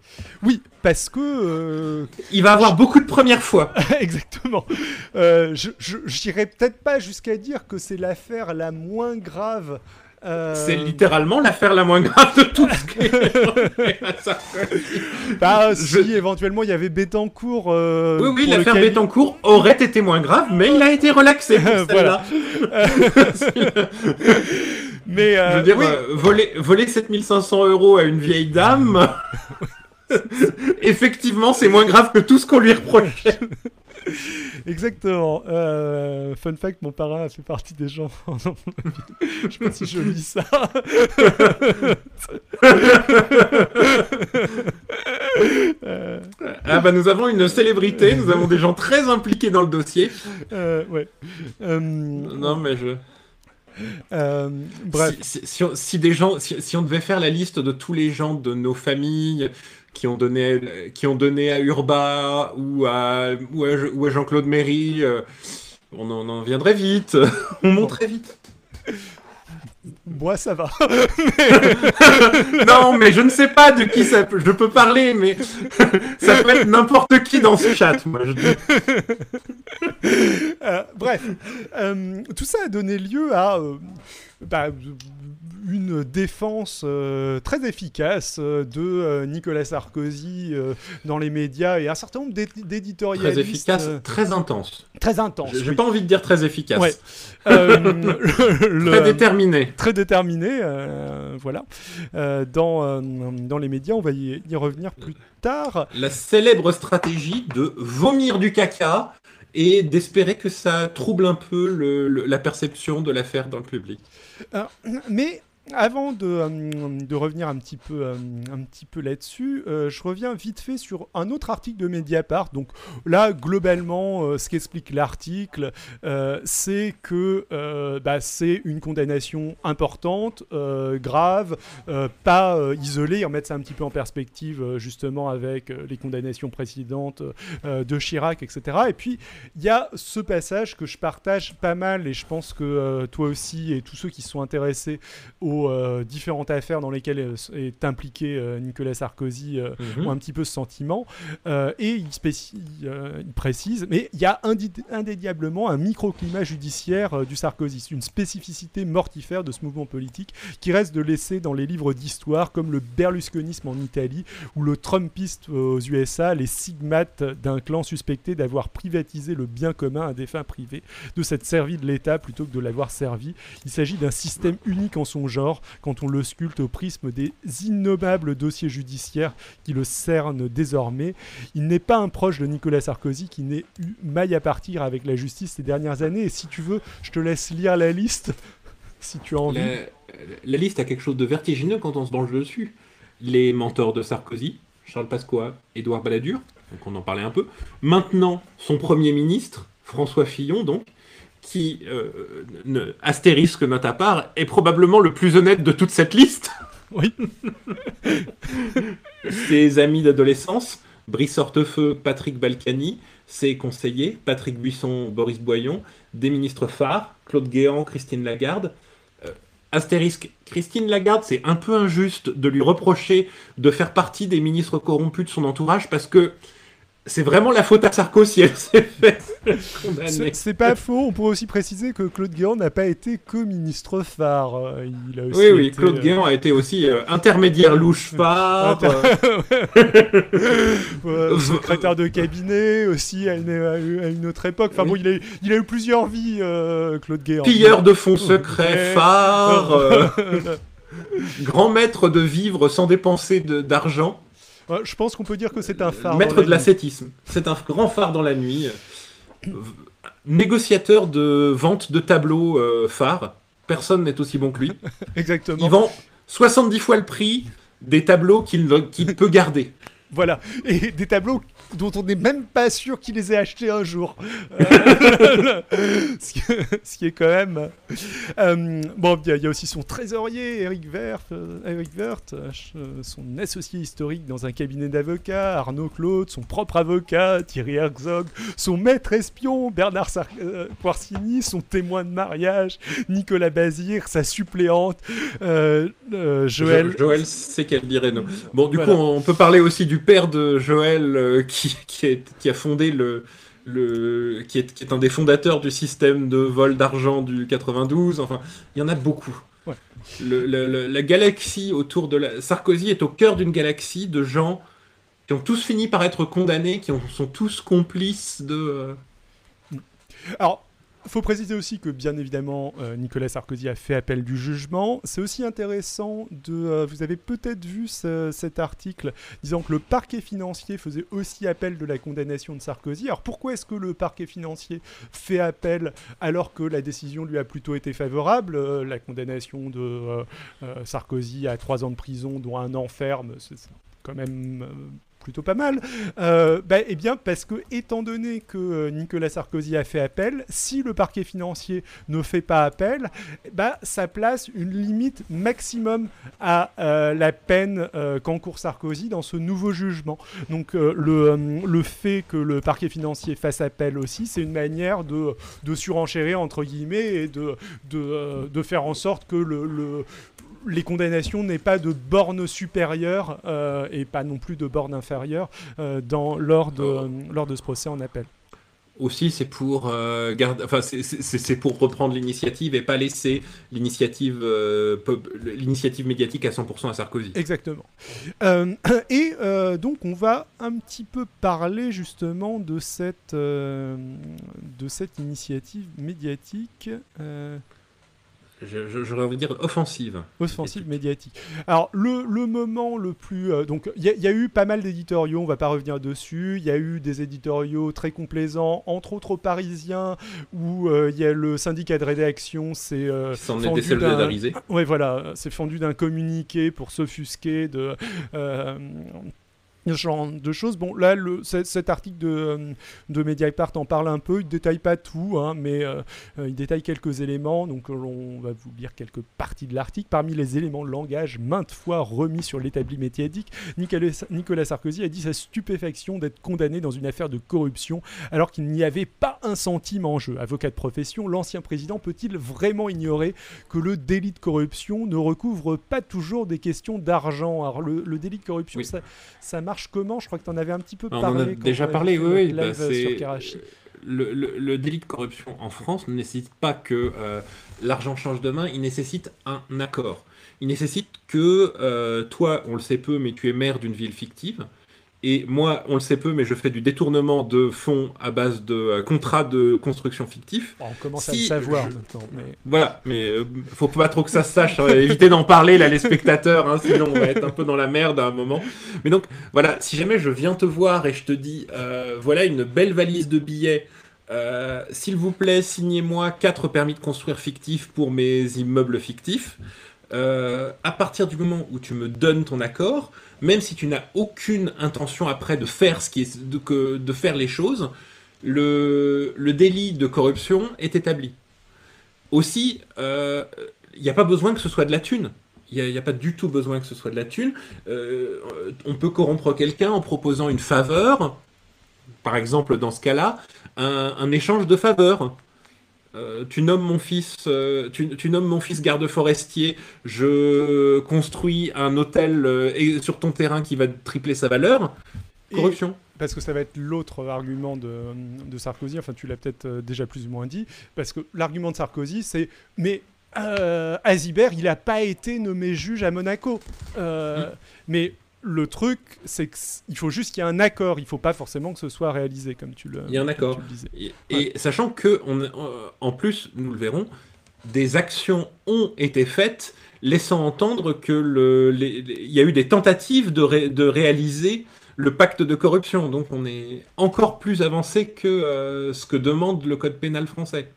Oui, parce que... Euh, Il va avoir beaucoup de premières fois. Exactement. Euh, je n'irai peut-être pas jusqu'à dire que c'est l'affaire la moins grave euh, c'est littéralement l'affaire la moins grave de tout ce bah, si éventuellement il y avait Bettencourt. Euh, oui, oui, l'affaire Bettencourt aurait été moins grave, mais il a été relaxé voilà. mais euh, Je veux dire, voler, voler 7500 euros à une vieille dame, effectivement, c'est moins grave que tout ce qu'on lui reprochait. Exactement. Euh, fun fact, mon parrain a fait partie des gens. je sais pas si je lis ça. ah bah nous avons une célébrité, nous avons des gens très impliqués dans le dossier. Euh, ouais. Euh, non mais je. bref. Si, des gens, si, on devait faire la liste de tous les gens de nos familles qui ont donné, qui ont donné à Urba ou à, ou à, Jean-Claude Méry. Euh, on en, viendrait vite. on monterait vite. Moi, ça va. non, mais je ne sais pas de qui ça Je peux parler, mais ça peut être n'importe qui dans ce chat, moi. Je euh, bref, euh, tout ça a donné lieu à bah, une défense euh, très efficace euh, de euh, Nicolas Sarkozy dans les médias et un certain nombre d'éditorialistes. Très efficace, très intense. Très intense. J'ai pas envie de dire très efficace. très déterminé. Très déterminé, voilà. dans, dans les médias, on va y, y revenir plus tard. La célèbre stratégie de vomir du caca et d'espérer que ça trouble un peu le, la perception de l'affaire dans le public. mais avant de, euh, de, revenir un petit peu, euh, là-dessus, euh, je reviens vite fait sur un autre article de Mediapart. Donc là, globalement, ce qu'explique l'article, c'est que bah, c'est une condamnation importante, grave, pas isolée. En mettre ça un petit peu en perspective, justement, avec les condamnations précédentes de Chirac, etc. Et puis, il y a ce passage que je partage pas mal, et je pense que toi aussi, et tous ceux qui sont intéressés au euh, différentes affaires dans lesquelles euh, est impliqué euh, Nicolas Sarkozy mhm. ont un petit peu ce sentiment. et il, il, précise, mais il y a indéniablement un microclimat judiciaire du Sarkozy, une spécificité mortifère de ce mouvement politique qui reste de laisser dans les livres d'histoire comme le berlusconisme en Italie ou le Trumpiste aux USA, les sigmates d'un clan suspecté d'avoir privatisé le bien commun à des fins privées, de s'être servi de l'État plutôt que de l'avoir servi. Il s'agit d'un système unique en son genre quand on le sculpte au prisme des innommables dossiers judiciaires qui le cernent désormais. Il n'est pas un proche de Nicolas Sarkozy qui n'ait eu maille à partir avec la justice ces dernières années. Et si tu veux, je te laisse lire la liste, si tu as envie. La, liste a quelque chose de vertigineux quand on se penche dessus. Les mentors de Sarkozy, Charles Pasqua, Édouard Balladur, donc on en parlait un peu. Maintenant, son premier ministre, François Fillon, donc, qui, euh, astérisque note à part, est probablement le plus honnête de toute cette liste. Oui. ses amis d'adolescence, Brice Hortefeux, Patrick Balkany, ses conseillers, Patrick Buisson, Boris Boyon, des ministres phares, Claude Guéant, Christine Lagarde. Euh, astérisque, Christine Lagarde, c'est un peu injuste de lui reprocher de faire partie des ministres corrompus de son entourage parce que c'est vraiment la faute à Sarkozy elle s'est fait C'est pas faux. On pourrait aussi préciser que Claude Guéant n'a pas été que ministre phare. Euh, il a aussi oui, oui, Claude euh, Guéant a été aussi euh, intermédiaire louche phare. secrétaire de cabinet aussi à une, autre époque. Enfin bon, il a, il a eu plusieurs vies, Claude Guéant. Pilleur de fonds secrets phare. grand maître de vivre sans dépenser d'argent. Je pense qu'on peut dire que c'est un phare. Maître de l'ascétisme. C'est un grand phare dans la nuit. Négociateur de vente de tableaux euh, phares. Personne n'est aussi bon que lui. Exactement. Il vend 70 fois le prix des tableaux qu'il peut garder. voilà. Et des tableaux dont on n'est même pas sûr qu'il les ait achetés un jour. ce, qui, est quand même. bon, il y, a aussi son trésorier, Eric Eric Werth son associé historique dans un cabinet d'avocats, Arnaud Claude, son propre avocat, Thierry Herzog, son maître espion, Bernard Sar son témoin de mariage, Nicolas Bazir, sa suppléante, euh, euh, Joël. Joël, c'est qu'elle dirait non. Bon, du coup, on peut parler aussi du père de Joël euh, qui, qui, a fondé le. Le, qui, est, qui est un des fondateurs du système de vol d'argent du 92. Enfin, il y en a beaucoup. la galaxie autour de la... Sarkozy est au cœur d'une galaxie de gens qui ont tous fini par être condamnés, qui sont tous complices de... Alors, il faut préciser aussi que bien évidemment euh, Nicolas Sarkozy a fait appel du jugement. C'est aussi intéressant de... Euh, vous avez peut-être vu cet article disant que le parquet financier faisait aussi appel de la condamnation de Sarkozy. Alors pourquoi est-ce que le parquet financier fait appel alors que la décision lui a plutôt été favorable? Euh, La condamnation de Sarkozy à trois ans de prison dont un an ferme, c'est quand même plutôt pas mal. Euh, bah, eh bien, parce que, étant donné que euh, Nicolas Sarkozy a fait appel, si le parquet financier ne fait pas appel, bah, ça place une limite maximum à euh, la peine qu'encourt Sarkozy dans ce nouveau jugement. Donc, le, le fait que le parquet financier fasse appel aussi, c'est une manière de, de surenchérir, entre guillemets, et de, de, de faire en sorte que le, les condamnations n'aient pas de borne supérieure euh, et pas non plus de borne inférieure euh, dans, lors, de, lors de ce procès en appel aussi c'est pour euh, garder, enfin c'est pour reprendre l'initiative et pas laisser l'initiative l'initiative médiatique à 100% à Sarkozy. Exactement. et donc on va un petit peu parler justement de cette de cette initiative médiatique j'aurais envie de dire offensive. Offensive médiatique. Alors, le, le moment le plus. Euh, donc, il y, a eu pas mal d'éditoriaux, on va pas revenir dessus. Il y a eu des éditoriaux très complaisants, entre autres aux Parisiens, où euh, il y a le syndicat de rédaction, c'est. Euh, s'en est désolidarisé. Voilà, c'est fendu d'un communiqué pour s'offusquer de ce genre de choses. Bon, là, le, cet article de, euh, de Mediapart en parle un peu. Il ne détaille pas tout, hein, mais euh, euh, il détaille quelques éléments. Donc, on va vous lire quelques parties de l'article. Parmi les éléments de langage maintes fois remis sur l'établi médiatique, Nicolas, Nicolas Sarkozy a dit sa stupéfaction d'être condamné dans une affaire de corruption alors qu'il n'y avait pas un centime en jeu. Avocat de profession, l'ancien président peut-il vraiment ignorer que le délit de corruption ne recouvre pas toujours des questions d'argent? Alors, le, délit de corruption, ça, ça marche comment? Je crois que tu en avais un petit peu parlé. On en a déjà parlé, oui. oui bah, le, le, délit de corruption en France ne nécessite pas que euh, l'argent change de main, il nécessite un accord. Il nécessite que euh, toi, on le sait peu, mais tu es maire d'une ville fictive, et moi, on le sait peu, mais je fais du détournement de fonds à base de euh, contrats de construction fictifs. on commence à le savoir maintenant. Mais... Voilà, mais euh, faut pas trop que ça se sache. Hein. éviter d'en parler, là, les spectateurs, hein, sinon on va être un peu dans la merde à un moment. Mais donc, voilà, si jamais je viens te voir et je te dis, euh, voilà une belle valise de billets. S'il vous plaît, signez-moi quatre permis de construire fictifs pour mes immeubles fictifs. À partir du moment où tu me donnes ton accord, même si tu n'as aucune intention après de faire ce qui est de, faire les choses, le, délit de corruption est établi. Aussi, il euh, n'y a pas besoin que ce soit de la thune. Il n'y a, pas du tout besoin que ce soit de la thune. Euh, on peut corrompre quelqu'un en proposant une faveur, par exemple dans ce cas-là, un échange de faveurs. Euh, tu nommes mon fils, euh, tu, nommes mon fils garde forestier. Je construis un hôtel euh, sur ton terrain qui va tripler sa valeur. Corruption. parce que ça va être l'autre argument de, Sarkozy. Enfin, tu l'as peut-être déjà plus ou moins dit. Parce que l'argument de Sarkozy, c'est mais Azibert, il n'a pas été nommé juge à Monaco. Mm. Mais le truc, c'est qu'il faut juste qu'il y ait un accord. Il ne faut pas forcément que ce soit réalisé, comme tu le, Il y a un accord. Et, sachant que, on, euh, en plus, nous le verrons, des actions ont été faites, laissant entendre que le, il y a eu des tentatives de, de, réaliser le pacte de corruption. Donc, on est encore plus avancé que euh, ce que demande le code pénal français.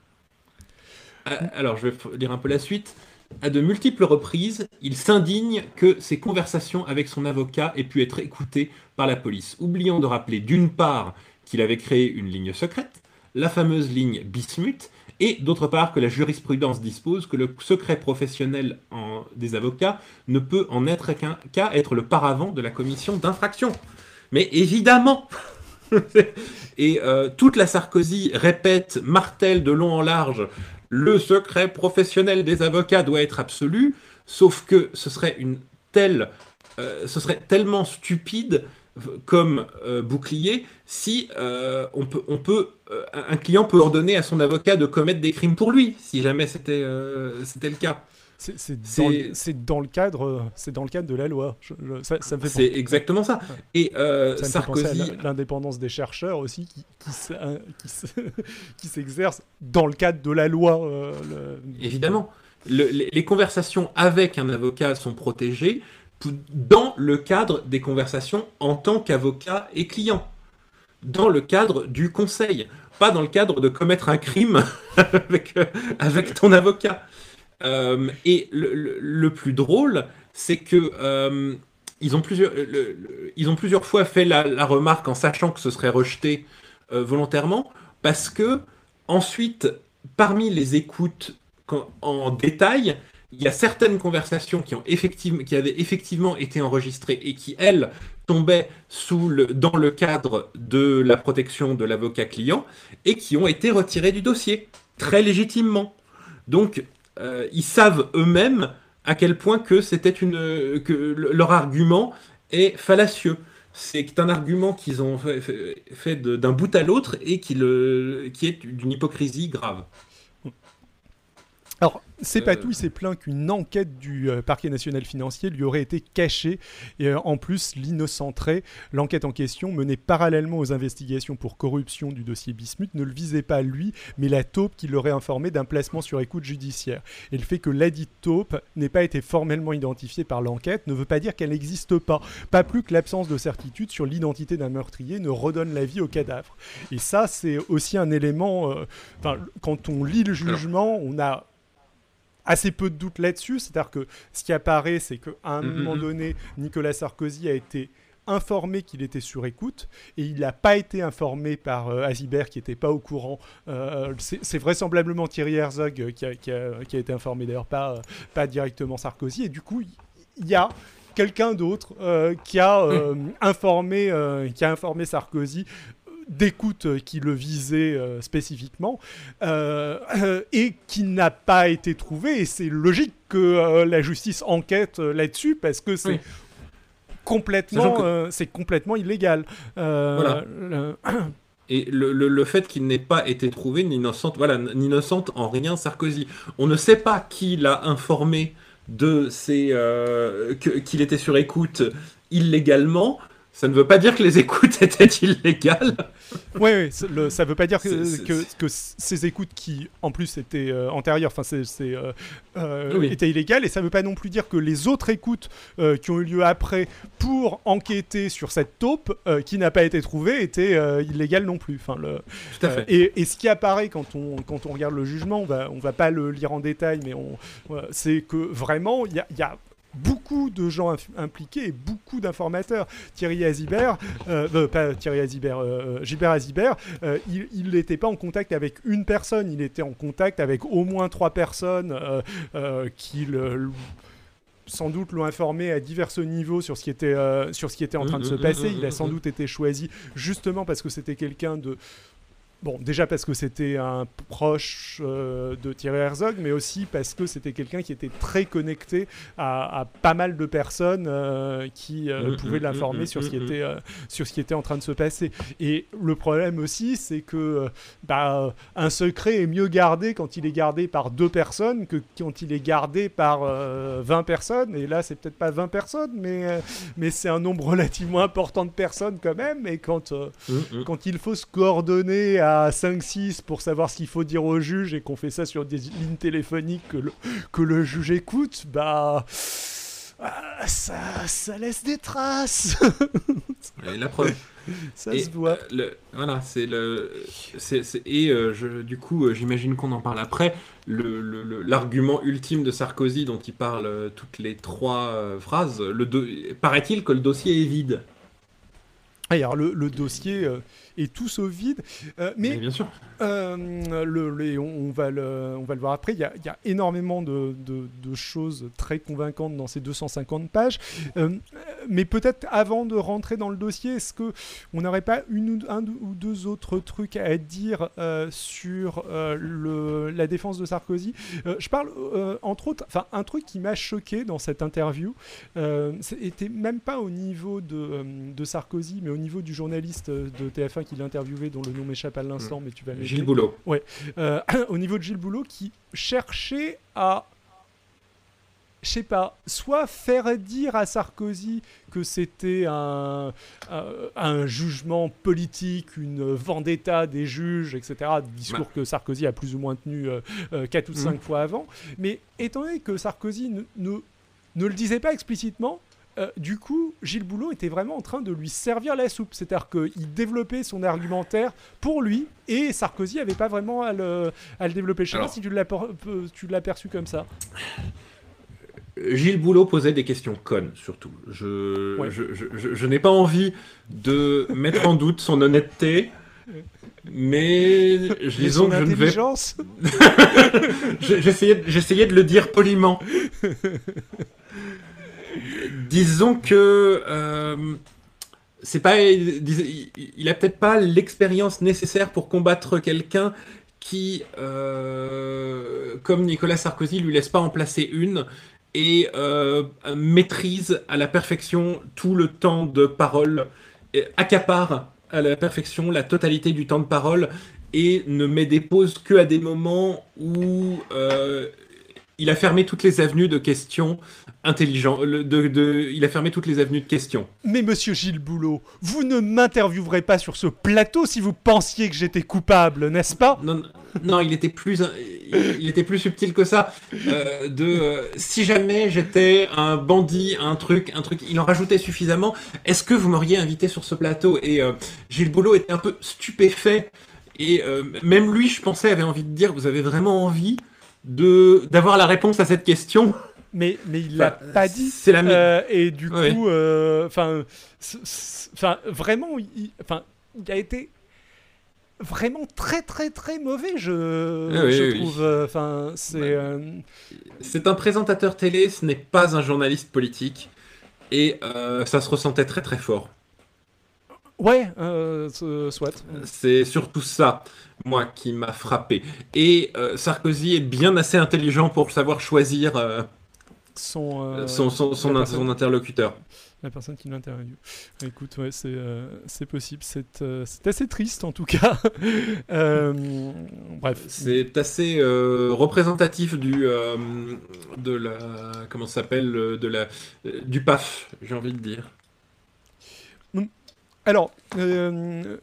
Ah, alors, je vais lire un peu la suite. À de multiples reprises, il s'indigne que ses conversations avec son avocat aient pu être écoutées par la police, oubliant de rappeler d'une part qu'il avait créé une ligne secrète, la fameuse ligne Bismuth, et d'autre part que la jurisprudence dispose que le secret professionnel des avocats ne peut en être qu'à être le paravent de la commission d'infraction. Mais évidemment Et euh, toute la Sarkozy répète, martèle de long en large, le secret professionnel des avocats doit être absolu, sauf que ce serait une telle, euh, ce serait tellement stupide comme euh, bouclier si on peut, on peut un client peut ordonner à son avocat de commettre des crimes pour lui, si jamais c'était le cas. C'est dans, le cadre, c'est dans le cadre de la loi. c'est exactement ça. Et euh, Sarkozy, l'indépendance des chercheurs aussi, qui, qui, s'exerce dans le cadre de la loi. Euh, Évidemment, les, conversations avec un avocat sont protégées dans le cadre des conversations en tant qu'avocat et client, dans le cadre du conseil, pas dans le cadre de commettre un crime avec, euh, avec ton avocat. Euh, et le, plus drôle, c'est que euh, ils, ont plusieurs, ils ont plusieurs fois fait la, remarque en sachant que ce serait rejeté euh, volontairement, parce que ensuite, parmi les écoutes en détail, il y a certaines conversations qui, ont effectivement, qui avaient effectivement été enregistrées et qui, elles, tombaient sous le, dans le cadre de la protection de l'avocat client et qui ont été retirées du dossier, très légitimement. Donc, euh, ils savent eux-mêmes à quel point que c'était une que leur argument est fallacieux. C'est un argument qu'ils ont fait, d'un bout à l'autre et qui, le, qui est d'une hypocrisie grave. Alors, c'est pas euh. s'est plaint qu'une enquête du euh, parquet national financier lui aurait été cachée et euh, en plus l'innocenterait. L'enquête en question, menée parallèlement aux investigations pour corruption du dossier Bismuth, ne le visait pas lui, mais la taupe qui l'aurait informé d'un placement sur écoute judiciaire. Et le fait que ladite taupe n'ait pas été formellement identifiée par l'enquête ne veut pas dire qu'elle n'existe pas. Pas plus que l'absence de certitude sur l'identité d'un meurtrier ne redonne la vie au cadavre. Et ça, c'est aussi un élément. quand on lit le jugement, on a assez peu de doute là-dessus. C'est-à-dire que ce qui apparaît, c'est qu'à un mm, mm, moment mm. donné, Nicolas Sarkozy a été informé qu'il était sur écoute et il n'a pas été informé par euh, Azibert qui n'était pas au courant. Euh, c'est vraisemblablement Thierry Herzog qui a, été informé d'ailleurs, pas, pas directement Sarkozy. Et du coup, il y a quelqu'un d'autre euh, qui a informé qui a informé Sarkozy d'écoute euh, qui le visait euh, spécifiquement euh, et qui n'a pas été trouvé. Et c'est logique que la justice enquête là-dessus parce que c'est complètement, c'est complètement illégal. Voilà. Et le, le, fait qu'il n'ait pas été trouvé n'innocente, voilà, n'innocente en rien Sarkozy. On ne sait pas qui l'a informé de ses qu'il était sur écoute illégalement. Ça ne veut pas dire que les écoutes étaient illégales. Oui, ouais, ça ne veut pas dire que, que, ces écoutes qui, en plus, étaient euh, antérieures, enfin, euh, euh, étaient illégales, et ça ne veut pas non plus dire que les autres écoutes qui ont eu lieu après pour enquêter sur cette taupe qui n'a pas été trouvée étaient illégales non plus. Enfin, le, Tout à fait. Et, et, ce qui apparaît quand on, quand on regarde le jugement, on va, on va pas le lire en détail, mais on, c'est que vraiment, il y a beaucoup de gens impliqués et beaucoup d'informateurs. Thierry Azibert, euh, euh, pas Thierry Azibert, euh, Gilbert Azibert, il n'était pas en contact avec une personne, il était en contact avec au moins trois personnes qui sans doute l'ont informé à divers niveaux sur ce qui était, sur ce qui était en train de se passer. Il a sans doute été choisi justement parce que c'était quelqu'un de Bon, déjà parce que c'était un proche euh, de Thierry Herzog, mais aussi parce que c'était quelqu'un qui était très connecté à, pas mal de personnes euh, qui euh, mm, pouvaient mm, l'informer mm, sur, ce qui était, sur ce qui était en train de se passer. Et le problème aussi, c'est que bah, un secret est mieux gardé quand il est gardé par deux personnes que quand il est gardé par 20 personnes. Et là, c'est peut-être pas 20 personnes, mais, mais c'est un nombre relativement important de personnes quand même. Et quand, quand il faut se coordonner à 5-6 pour savoir ce qu'il faut dire au juge et qu'on fait ça sur des lignes téléphoniques que le, que le juge écoute, bah. ah, ça, ça laisse des traces. la preuve. Ça se voit. Le, voilà, c'est le. et je, du coup, j'imagine qu'on en parle après. L'argument le, ultime de Sarkozy, dont il parle toutes les trois phrases, le paraît-il que le dossier est vide. Alors, le dossier et tout au vide. Euh, mais, bien sûr. Euh, le, on, va le, on va le voir après. Il y a, énormément de, choses très convaincantes dans ces 250 pages. Euh, mais peut-être avant de rentrer dans le dossier, est-ce que on n'aurait pas une un ou deux autres trucs à dire sur le, la défense de Sarkozy? Je parle entre autres, enfin un truc qui m'a choqué dans cette interview, c'était même pas au niveau de, de Sarkozy, mais au niveau du journaliste de TF1 qu'il a interviewé, dont le nom m'échappe à l'instant, mm. mais tu vas Gilles Boulot. Ouais. Euh, au niveau de Gilles Boulot, qui cherchait à je sais pas, soit faire dire à Sarkozy que c'était un, un, jugement politique, une vendetta des juges, etc. Discours bah. que Sarkozy a plus ou moins tenu 4 euh, euh, ou 5 mm. fois avant. Mais étant donné que Sarkozy ne, ne le disait pas explicitement, euh, du coup, Gilles Boulot était vraiment en train de lui servir la soupe. C'est-à-dire qu'il développait son argumentaire pour lui et Sarkozy n'avait pas vraiment à le, développer. Je sais pas si tu l'as perçu comme ça. Gilles Boulot posait des questions connes, surtout. Je, n'ai pas envie de mettre en doute son honnêteté, mais disons que je ne vais. J'essayais de le dire poliment. disons que euh, c'est pas, il, a peut-être pas l'expérience nécessaire pour combattre quelqu'un qui, euh, comme Nicolas Sarkozy, lui laisse pas en placer une et euh, maîtrise à la perfection tout le temps de parole, accapare à la perfection la totalité du temps de parole et ne met des pauses que à des moments où il a fermé toutes les avenues de questions intelligentes. De, il a fermé toutes les avenues de questions. Mais monsieur Gilles Boulot, vous ne m'interviewerez pas sur ce plateau si vous pensiez que j'étais coupable, n'est-ce pas? Non, non, il était plus, il, était plus subtil que ça. Euh, de euh, si jamais j'étais un bandit, un truc, un truc, il en rajoutait suffisamment. Est-ce que vous m'auriez invité sur ce plateau? Et euh, Gilles Boulot était un peu stupéfait. Et même lui, je pensais, avait envie de dire, vous avez vraiment envie de d'avoir la réponse à cette question. Mais, mais il l'a pas dit. C'est la euh, Et du coup, euh, enfin, enfin, vraiment, il, enfin, il a été vraiment très très très mauvais je, je trouve. Enfin c'est bah, c'est un présentateur télé ce n'est pas un journaliste politique. Et ça se ressentait très très fort. Ouais, soit. C'est surtout ça, moi, qui m'a frappé. Et euh, Sarkozy est bien assez intelligent pour savoir choisir euh, son, euh, son, son, son, interlocuteur. La personne qui l'interviewe. Écoute, ouais, c'est possible. C'est assez triste, en tout cas. bref. C'est assez représentatif du, de la. Comment ça s'appelle de la, Du PAF, j'ai envie de dire. Alors, euh,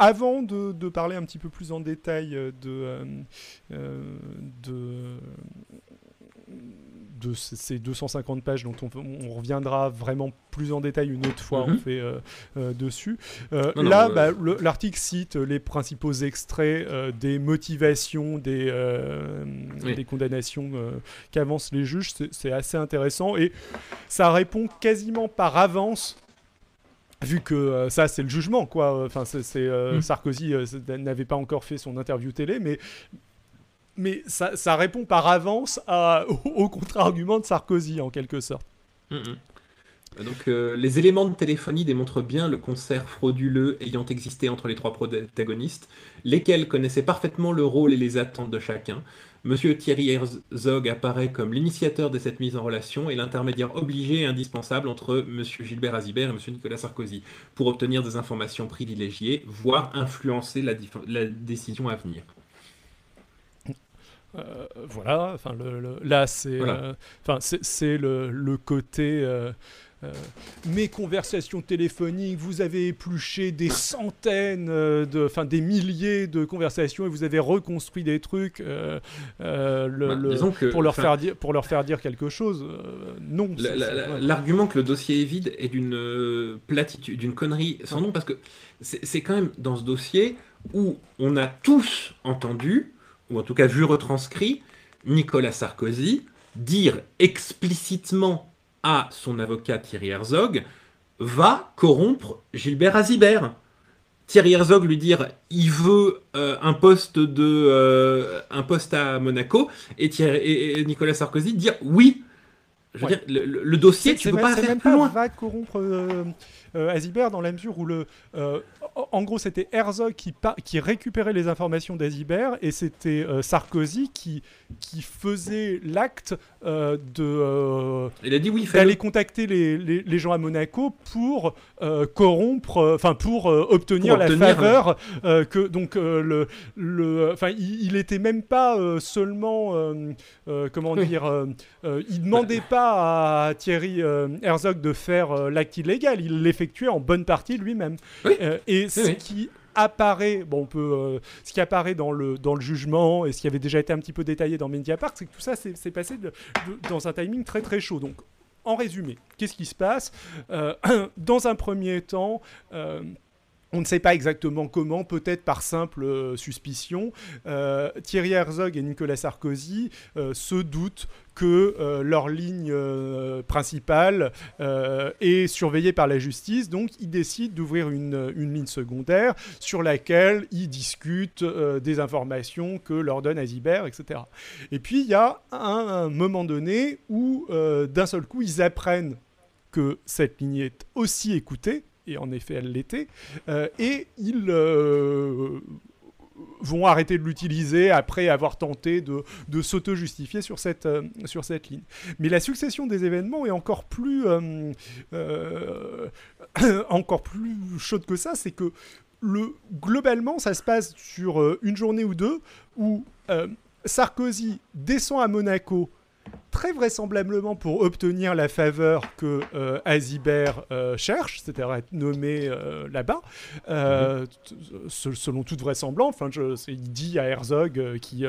avant de, parler un petit peu plus en détail de, euh, de, de ces 250 pages dont on, reviendra vraiment plus en détail une autre fois, on fait euh, dessus. là, bah, l'article cite les principaux extraits des motivations des, des condamnations qu'avancent les juges. C'est assez intéressant et ça répond quasiment par avance vu que euh, ça c'est le jugement quoi enfin c'est euh, mm. Sarkozy euh, n'avait pas encore fait son interview télé mais mais ça, ça répond par avance à, au, contre-argument de Sarkozy en quelque sorte mm, mm. Donc, les éléments de téléphonie démontrent bien le concert frauduleux ayant existé entre les trois protagonistes, lesquels connaissaient parfaitement le rôle et les attentes de chacun. Monsieur Thierry Herzog apparaît comme l'initiateur de cette mise en relation et l'intermédiaire obligé et indispensable entre Monsieur Gilbert Azibert et Monsieur Nicolas Sarkozy pour obtenir des informations privilégiées, voire influencer la, décision à venir. Euh, voilà, enfin le, là c'est, euh, le, côté. Euh, mes conversations téléphoniques, vous avez épluché des centaines, de, enfin des milliers de conversations et vous avez reconstruit des trucs le, bah, pour, leur faire dire, pour leur faire dire quelque chose. non. L'argument que le dossier est vide est d'une platitude, d'une connerie sans nom, parce que c'est quand même dans ce dossier où on a tous entendu, ou en tout cas vu retranscrit, Nicolas Sarkozy dire explicitement à son avocat Thierry Herzog va corrompre Gilbert Azibert. Thierry Herzog lui dire il veut euh, un poste de euh, un poste à Monaco et, et, Nicolas Sarkozy dire oui. Je veux dire, le, dossier, tu peux pas faire plus loin. Va corrompre euh, Azibert dans la mesure où le en gros, c'était Herzog qui, qui récupérait les informations d'Azibert et c'était euh, Sarkozy qui, qui faisait l'acte euh, de. Euh, Il a dit oui, d'aller contacter les, les, gens à Monaco pour corrompre, enfin pour obtenir, la faveur que donc le, le, enfin il, était même pas seulement comment dire, il demandait pas à Thierry Herzog de faire l'acte illégal, il l'effectuait en bonne partie lui-même. et ce qui apparaît, bon, on peut, euh, ce qui apparaît dans le, dans le jugement et ce qui avait déjà été un petit peu détaillé dans Mediapart, c'est que tout ça s'est passé dans un timing très très chaud. Donc, en résumé, qu'est-ce qui se passe? Euh, Dans un premier temps, euh, on ne sait pas exactement comment, peut-être par simple suspicion. Thierry Herzog et Nicolas Sarkozy se doutent que euh, leur ligne euh, principale euh, est surveillée par la justice. Donc, ils décident d'ouvrir une, ligne secondaire sur laquelle ils discutent des informations que leur donne Azibert, etc. Et puis, il y a un, moment donné où, d'un seul coup, ils apprennent que cette ligne est aussi écoutée, et en effet elle l'était, et ils vont arrêter de l'utiliser après avoir tenté de, s'auto-justifier sur cette, euh, sur cette ligne. Mais la succession des événements est encore plus, euh, euh, encore plus chaude que ça, c'est que le, globalement, ça se passe sur une journée ou deux où Sarkozy descend à Monaco très vraisemblablement pour obtenir la faveur que euh, Azibert euh, cherche, c'est-à-dire être nommé euh, là-bas, mhm. selon toute vraisemblance. Enfin, il dit à Herzog qui,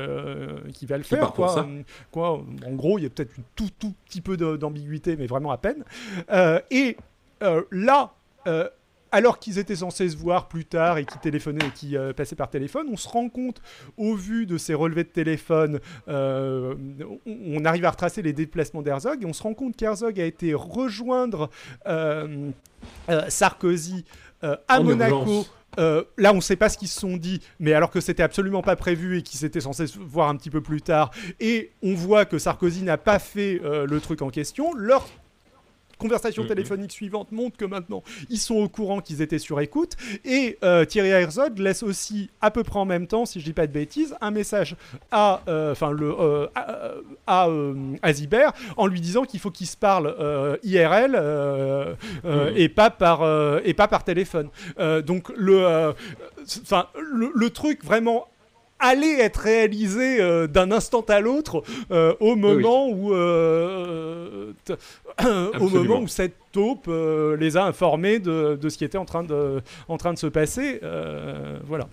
qui va le faire. Quoi, quoi, en gros, il y a peut-être un tout, tout petit peu d'ambiguïté, mais vraiment à peine. et là, alors qu'ils étaient censés se voir plus tard et qui téléphonaient et qui euh, passaient par téléphone, on se rend compte, au vu de ces relevés de téléphone, euh, on, arrive à retracer les déplacements d'Herzog et on se rend compte qu'Herzog a été rejoindre euh, Sarkozy à Monaco. là, on ne sait pas ce qu'ils se sont dit, mais alors que c'était absolument pas prévu et qu'ils étaient censés se voir un petit peu plus tard, et on voit que Sarkozy n'a pas fait le truc en question, leur conversation mm-hmm. téléphonique suivante montre que maintenant ils sont au courant qu'ils étaient sur écoute. Et euh, Thierry Herzog laisse aussi à peu près en même temps, si je dis pas de bêtises, un message à, euh, enfin le, euh, à, en lui disant qu'il faut qu'il se parle IRL mm-hmm. et pas par et pas par téléphone. donc le, enfin le, le truc vraiment allait être réalisé euh, d'un instant à l'autre euh, au moment où euh, au moment où cette taupe les a informés de, de, ce qui était en train de, en train de se passer. voilà.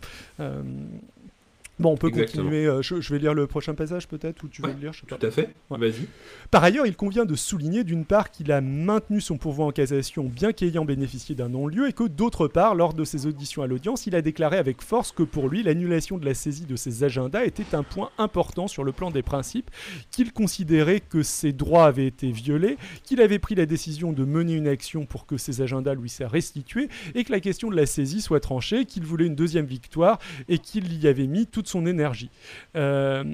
Bon, on peut continuer. Euh, je, vais lire le prochain passage peut-être, ou tu veux le lire je sais Tout à fait. Vas-y. Par ailleurs, il convient de souligner d'une part qu'il a maintenu son pourvoi en cassation, bien qu'ayant bénéficié d'un non-lieu, et que d'autre part, lors de ses auditions à l'audience, il a déclaré avec force que pour lui, l'annulation de la saisie de ses agendas était un point important sur le plan des principes, qu'il considérait que ses droits avaient été violés, qu'il avait pris la décision de mener une action pour que ses agendas lui soient restitués, et que la question de la saisie soit tranchée, qu'il voulait une deuxième victoire, et qu'il y avait mis toute son énergie. Euh,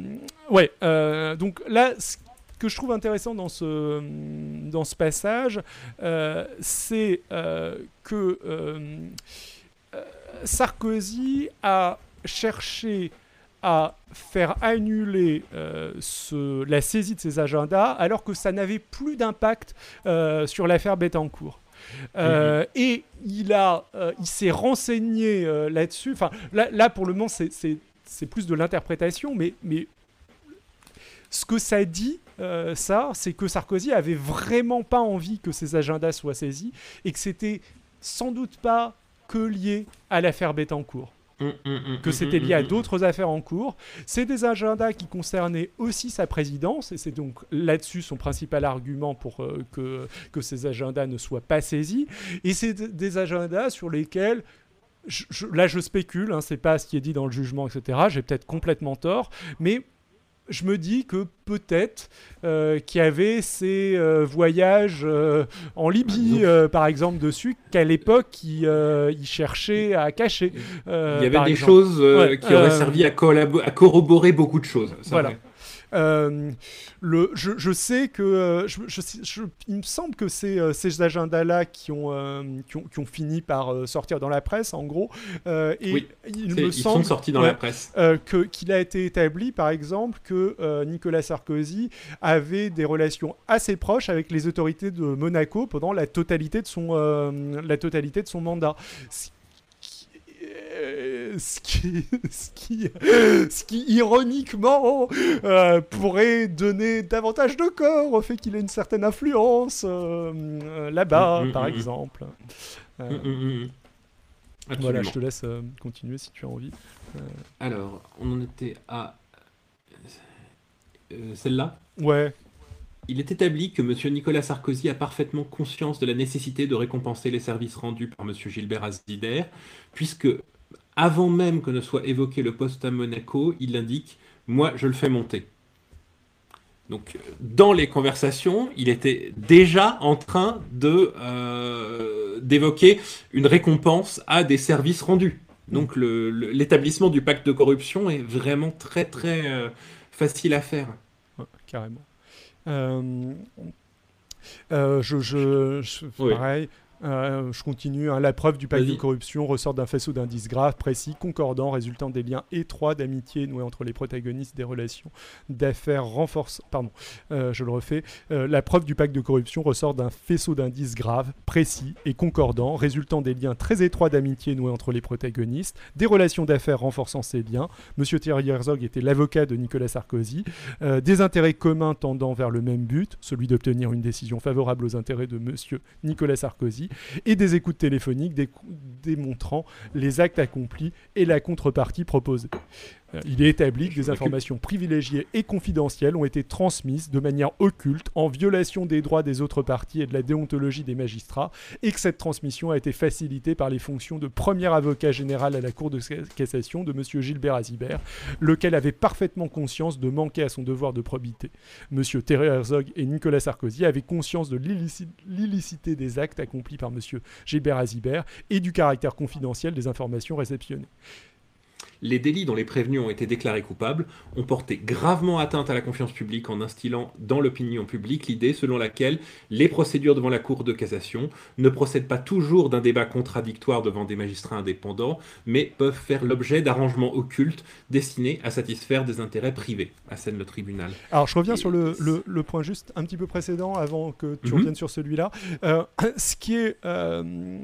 ouais, euh, donc là, ce que je trouve intéressant dans ce, dans ce passage, euh, c'est que Sarkozy a cherché à faire annuler ce, la saisie de ses agendas alors que ça n'avait plus d'impact sur l'affaire Bettencourt. Euh, Et il a, il s'est renseigné là-dessus. Enfin, là, là, pour le moment, c'est c'est plus de l'interprétation, mais, mais ce que ça dit, ça, c'est que Sarkozy avait vraiment pas envie que ses agendas soient saisis et que c'était sans doute pas que lié à l'affaire Bettencourt. Hum, hum, hum, que c'était lié à d'autres affaires en cours. C'est des agendas qui concernaient aussi sa présidence, et c'est donc là-dessus son principal argument pour euh, que, que ces agendas ne soient pas saisis. Et c'est des agendas sur lesquels là, je spécule, hein, c'est pas ce qui est dit dans le jugement, etc. J'ai peut-être complètement tort, mais je me dis que peut-être euh, qu'il y avait ces euh, voyages euh, en Libye, par exemple, dessus, qu'à l'époque, il, cherchait à cacher. il y avait des choses qui auraient servi à, à, corroborer beaucoup de choses. Voilà. Euh, le, je, sais que euh, je, il me semble que c'est euh, ces agendas-là qui ont, qui, ont, qui, ont, fini par sortir dans la presse, en gros. et oui, il me ils semble, sont sortis dans la presse. que qu'il a été établi, par exemple, que Nicolas Sarkozy avait des relations assez proches avec les autorités de Monaco pendant la totalité de son, la totalité de son mandat. Euh, ce, qui, ce, qui, ce qui, ironiquement, euh, pourrait donner davantage de corps au fait qu'il ait une certaine influence euh, là-bas, par exemple. voilà, je te laisse continuer si tu as envie. Alors, on en était à celle-là? Ouais. Il est établi que M. Nicolas Sarkozy a parfaitement conscience de la nécessité de récompenser les services rendus par M. Gilbert Azider, puisque avant même que ne soit évoqué le poste à Monaco, il indique Moi, je le fais monter. Donc, dans les conversations, il était déjà en train euh, d'évoquer une récompense à des services rendus. Donc, l'établissement du pacte de corruption est vraiment très très euh, facile à faire. carrément. Euh, je, je, pareil, euh, je continue. Hein. La preuve du pacte de corruption ressort d'un faisceau d'indices graves, précis, concordants, résultant des liens étroits d'amitié noués entre les protagonistes des relations d'affaires renforcent. Pardon, euh, je le refais. Euh, la preuve du pacte de corruption ressort d'un faisceau d'indices graves, précis et concordants, résultant des liens très étroits d'amitié noués entre les protagonistes, des relations d'affaires renforçant ces liens. Monsieur Thierry Herzog était l'avocat de Nicolas Sarkozy, des intérêts communs tendant vers le même but, celui d'obtenir une décision favorable aux intérêts de Monsieur Nicolas Sarkozy et des écoutes téléphoniques démontrant les actes accomplis et la contrepartie proposée. Il est établi que des informations privilégiées et confidentielles ont été transmises de manière occulte, en violation des droits des autres parties et de la déontologie des magistrats, et que cette transmission a été facilitée par les fonctions de premier avocat général à la Cour de cassation de M. Gilbert Azibert, lequel avait parfaitement conscience de manquer à son devoir de probité. M. Thierry Herzog et Nicolas Sarkozy avaient conscience de l'illicité des actes accomplis par M. Gilbert Azibert et du caractère confidentiel des informations réceptionnées les délits dont les prévenus ont été déclarés coupables ont porté gravement atteinte à la confiance publique en instillant dans l'opinion publique l'idée selon laquelle les procédures devant la Cour de cassation ne procèdent pas toujours d'un débat contradictoire devant des magistrats indépendants, mais peuvent faire l'objet d'arrangements occultes destinés à satisfaire des intérêts privés, à scène le tribunal. Alors je reviens sur le, point juste un petit peu précédent avant que tu mhm. reviennes sur celui-là. Euh, ce qui est, euh,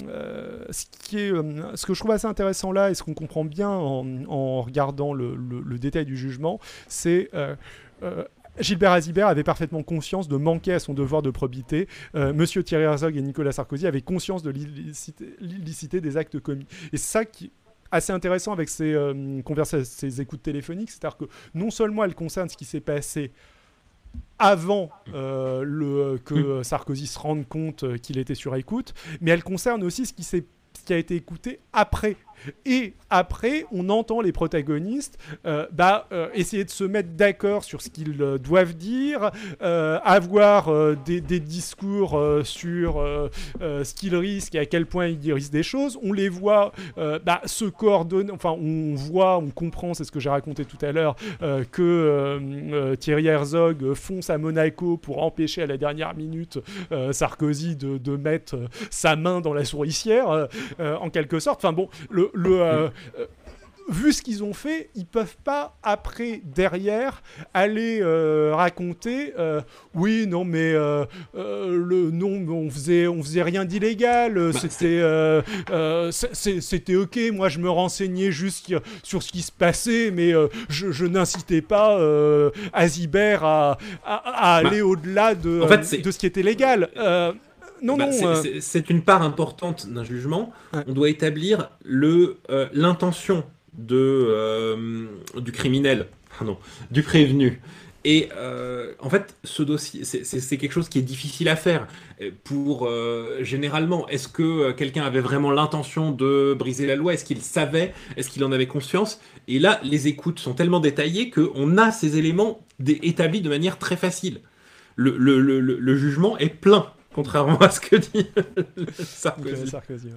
euh, ce qui est, ce que je trouve assez intéressant là et ce qu'on comprend bien en, en regardant le, détail du jugement, c'est euh, euh, Gilbert Azibert avait parfaitement conscience de manquer à son devoir de probité. Euh, Monsieur Thierry Herzog et Nicolas Sarkozy avaient conscience de l'illicité des actes commis. Et c'est ça qui est assez intéressant avec ces, conversations, ces écoutes téléphoniques, c'est-à-dire que non seulement elles concernent ce qui s'est passé avant le, que Sarkozy se rende compte qu'il était sur écoute, mais elles concernent aussi ce qui a été écouté après et après, on entend les protagonistes euh, bah, euh, essayer de se mettre d'accord sur ce qu'ils euh, doivent dire, avoir des, discours sur ce qu'ils risquent et à quel point ils risquent des choses. On les voit bah, se coordonner, enfin on voit, on comprend, c'est ce que j'ai raconté tout à l'heure, que Thierry Herzog fonce à Monaco pour empêcher à la dernière minute Sarkozy de, de, mettre sa main dans la souricière, en quelque sorte. Enfin bon, le, le, euh, vu ce qu'ils ont fait, ils peuvent pas après derrière aller euh, raconter euh, oui non mais euh, le non on faisait on faisait rien d'illégal bah, c'était c'était ok moi je me renseignais juste sur ce qui se passait mais je, n'incitais pas Azibert à, à, bah, aller au-delà de, de ce qui était légal non, bah, non. C'est une part importante d'un jugement. On doit établir le l'intention euh, du criminel, pardon, du prévenu. Et euh, en fait, ce dossier, c'est quelque chose qui est difficile à faire. Pour euh, généralement, est-ce que quelqu'un avait vraiment l'intention de briser la loi? Est-ce qu'il savait? Est-ce qu'il en avait conscience? Et là, les écoutes sont tellement détaillées qu'on a ces éléments établis de manière très facile. Le, le, le, le jugement est plein, contrairement à ce que dit Sarkozy. Sarkozy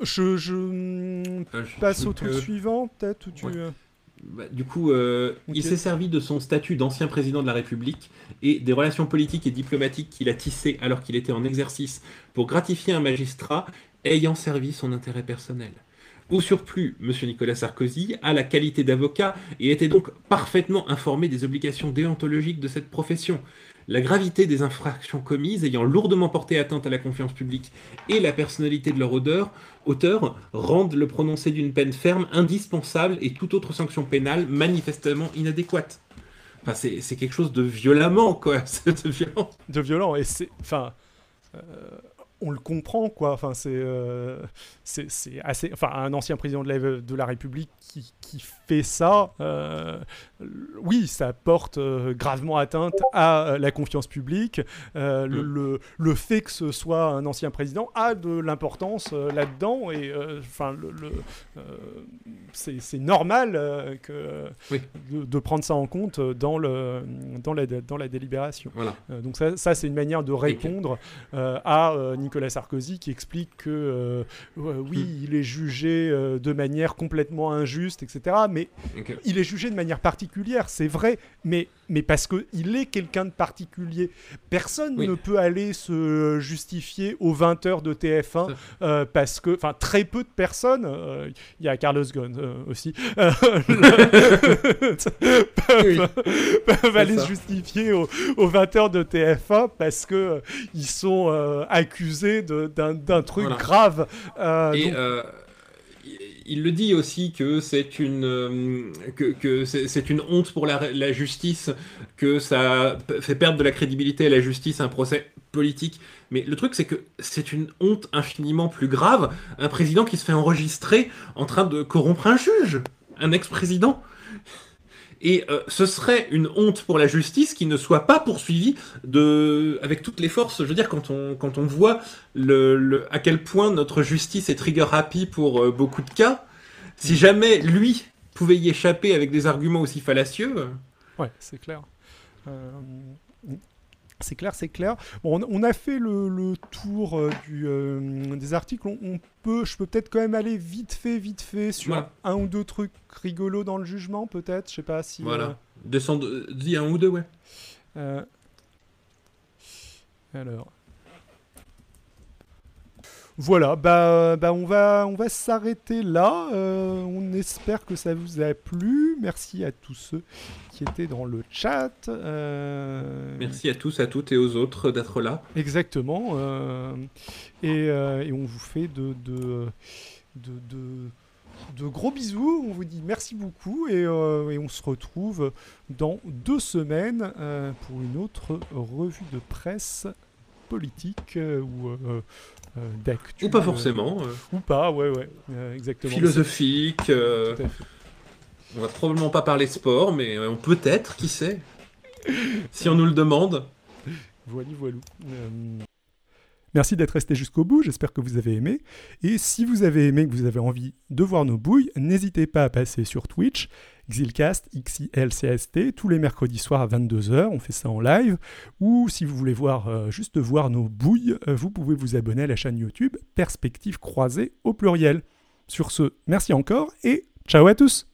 Je, ah, passe au truc suivant, peut-être tu... Euh, bah, du coup, euh, il s'est servi de son statut d'ancien président de la République et des relations politiques et diplomatiques qu'il a tissées alors qu'il était en exercice pour gratifier un magistrat ayant servi son intérêt personnel. Au surplus, M. Nicolas Sarkozy a la qualité d'avocat et était donc parfaitement informé des obligations déontologiques de cette profession la gravité des infractions commises ayant lourdement porté atteinte à la confiance publique et la personnalité de leur auteur, auteur rendent le prononcé d'une peine ferme indispensable et toute autre sanction pénale manifestement inadéquate. Enfin, c'est quelque chose de violemment, quoi. de violent. De violent, et c'est. Enfin. Euh, on le comprend, quoi. Enfin, c'est euh, c'est assez. Enfin, un ancien président de la, République qui, qui fait ça, euh, oui, ça porte euh, gravement atteinte à la confiance publique. Mm. le, le, fait que ce soit un ancien président a de l'importance là-dedans, et enfin, le, c'est normal que de, prendre ça en compte dans le dans la dans la délibération. Voilà. donc ça, ça c'est une manière de répondre à Nicolas Sarkozy qui explique que euh, oui, hmm. il est jugé euh, de manière complètement injuste, etc. Mais il est jugé de manière particulière, c'est vrai, mais, mais parce qu'il est quelqu'un de particulier. Personne ne peut aller se justifier aux 20h de TF1 euh, parce que, enfin, très peu de personnes, il y a Carlos Ghosn aussi, peuvent, aller se justifier aux, 20h de TF1 parce que ils sont accusés d'un truc grave. Euh, et euh, il le dit aussi que c'est une euh, que, c'est une honte pour la, justice, que ça fait perdre de la crédibilité à la justice un procès politique. Mais le truc, c'est que c'est une honte infiniment plus grave, un président qui se fait enregistrer en train de corrompre un juge, un ex-président. Et euh, ce serait une honte pour la justice qui ne soit pas poursuivie de... avec toutes les forces. Je veux dire, quand on, quand on voit le, à quel point notre justice est trigger happy pour euh, beaucoup de cas, si jamais lui pouvait y échapper avec des arguments aussi fallacieux. Euh, ouais, c'est clair. C'est clair, c'est clair. Bon, on, a fait le, tour euh, du, euh, des articles. On, peut, je peux peut-être quand même aller vite fait, vite fait sur un ou deux trucs rigolos dans le jugement, peut-être. Je sais pas si. Voilà. Euh... Descendre, dis un ou deux, ouais. Euh, alors. Voilà, bah, bah on va, on va s'arrêter là. on espère que ça vous a plu. Merci à tous ceux qui étaient dans le chat. Euh, Merci à tous, à toutes et aux autres d'être là. Exactement. Euh, euh, et, on vous fait de, de, de, de, gros bisous. On vous dit merci beaucoup et, on se retrouve dans deux semaines pour une autre revue de presse politique ou d'actu. Ou pas forcément. ou pas, ouais, ouais, exactement. Philosophique. On va probablement pas parler sport, mais on peut-être, qui sait Si on nous le demande. Voilà, voilà. Euh, merci d'être resté jusqu'au bout, j'espère que vous avez aimé. Et si vous avez aimé, que vous avez envie de voir nos bouilles, n'hésitez pas à passer sur Twitch, Xilcast, XILCST, tous les mercredis soirs à 22h, on fait ça en live. Ou si vous voulez voir, euh, juste voir nos bouilles, euh, vous pouvez vous abonner à la chaîne YouTube Perspective Croisée au pluriel. Sur ce, merci encore et ciao à tous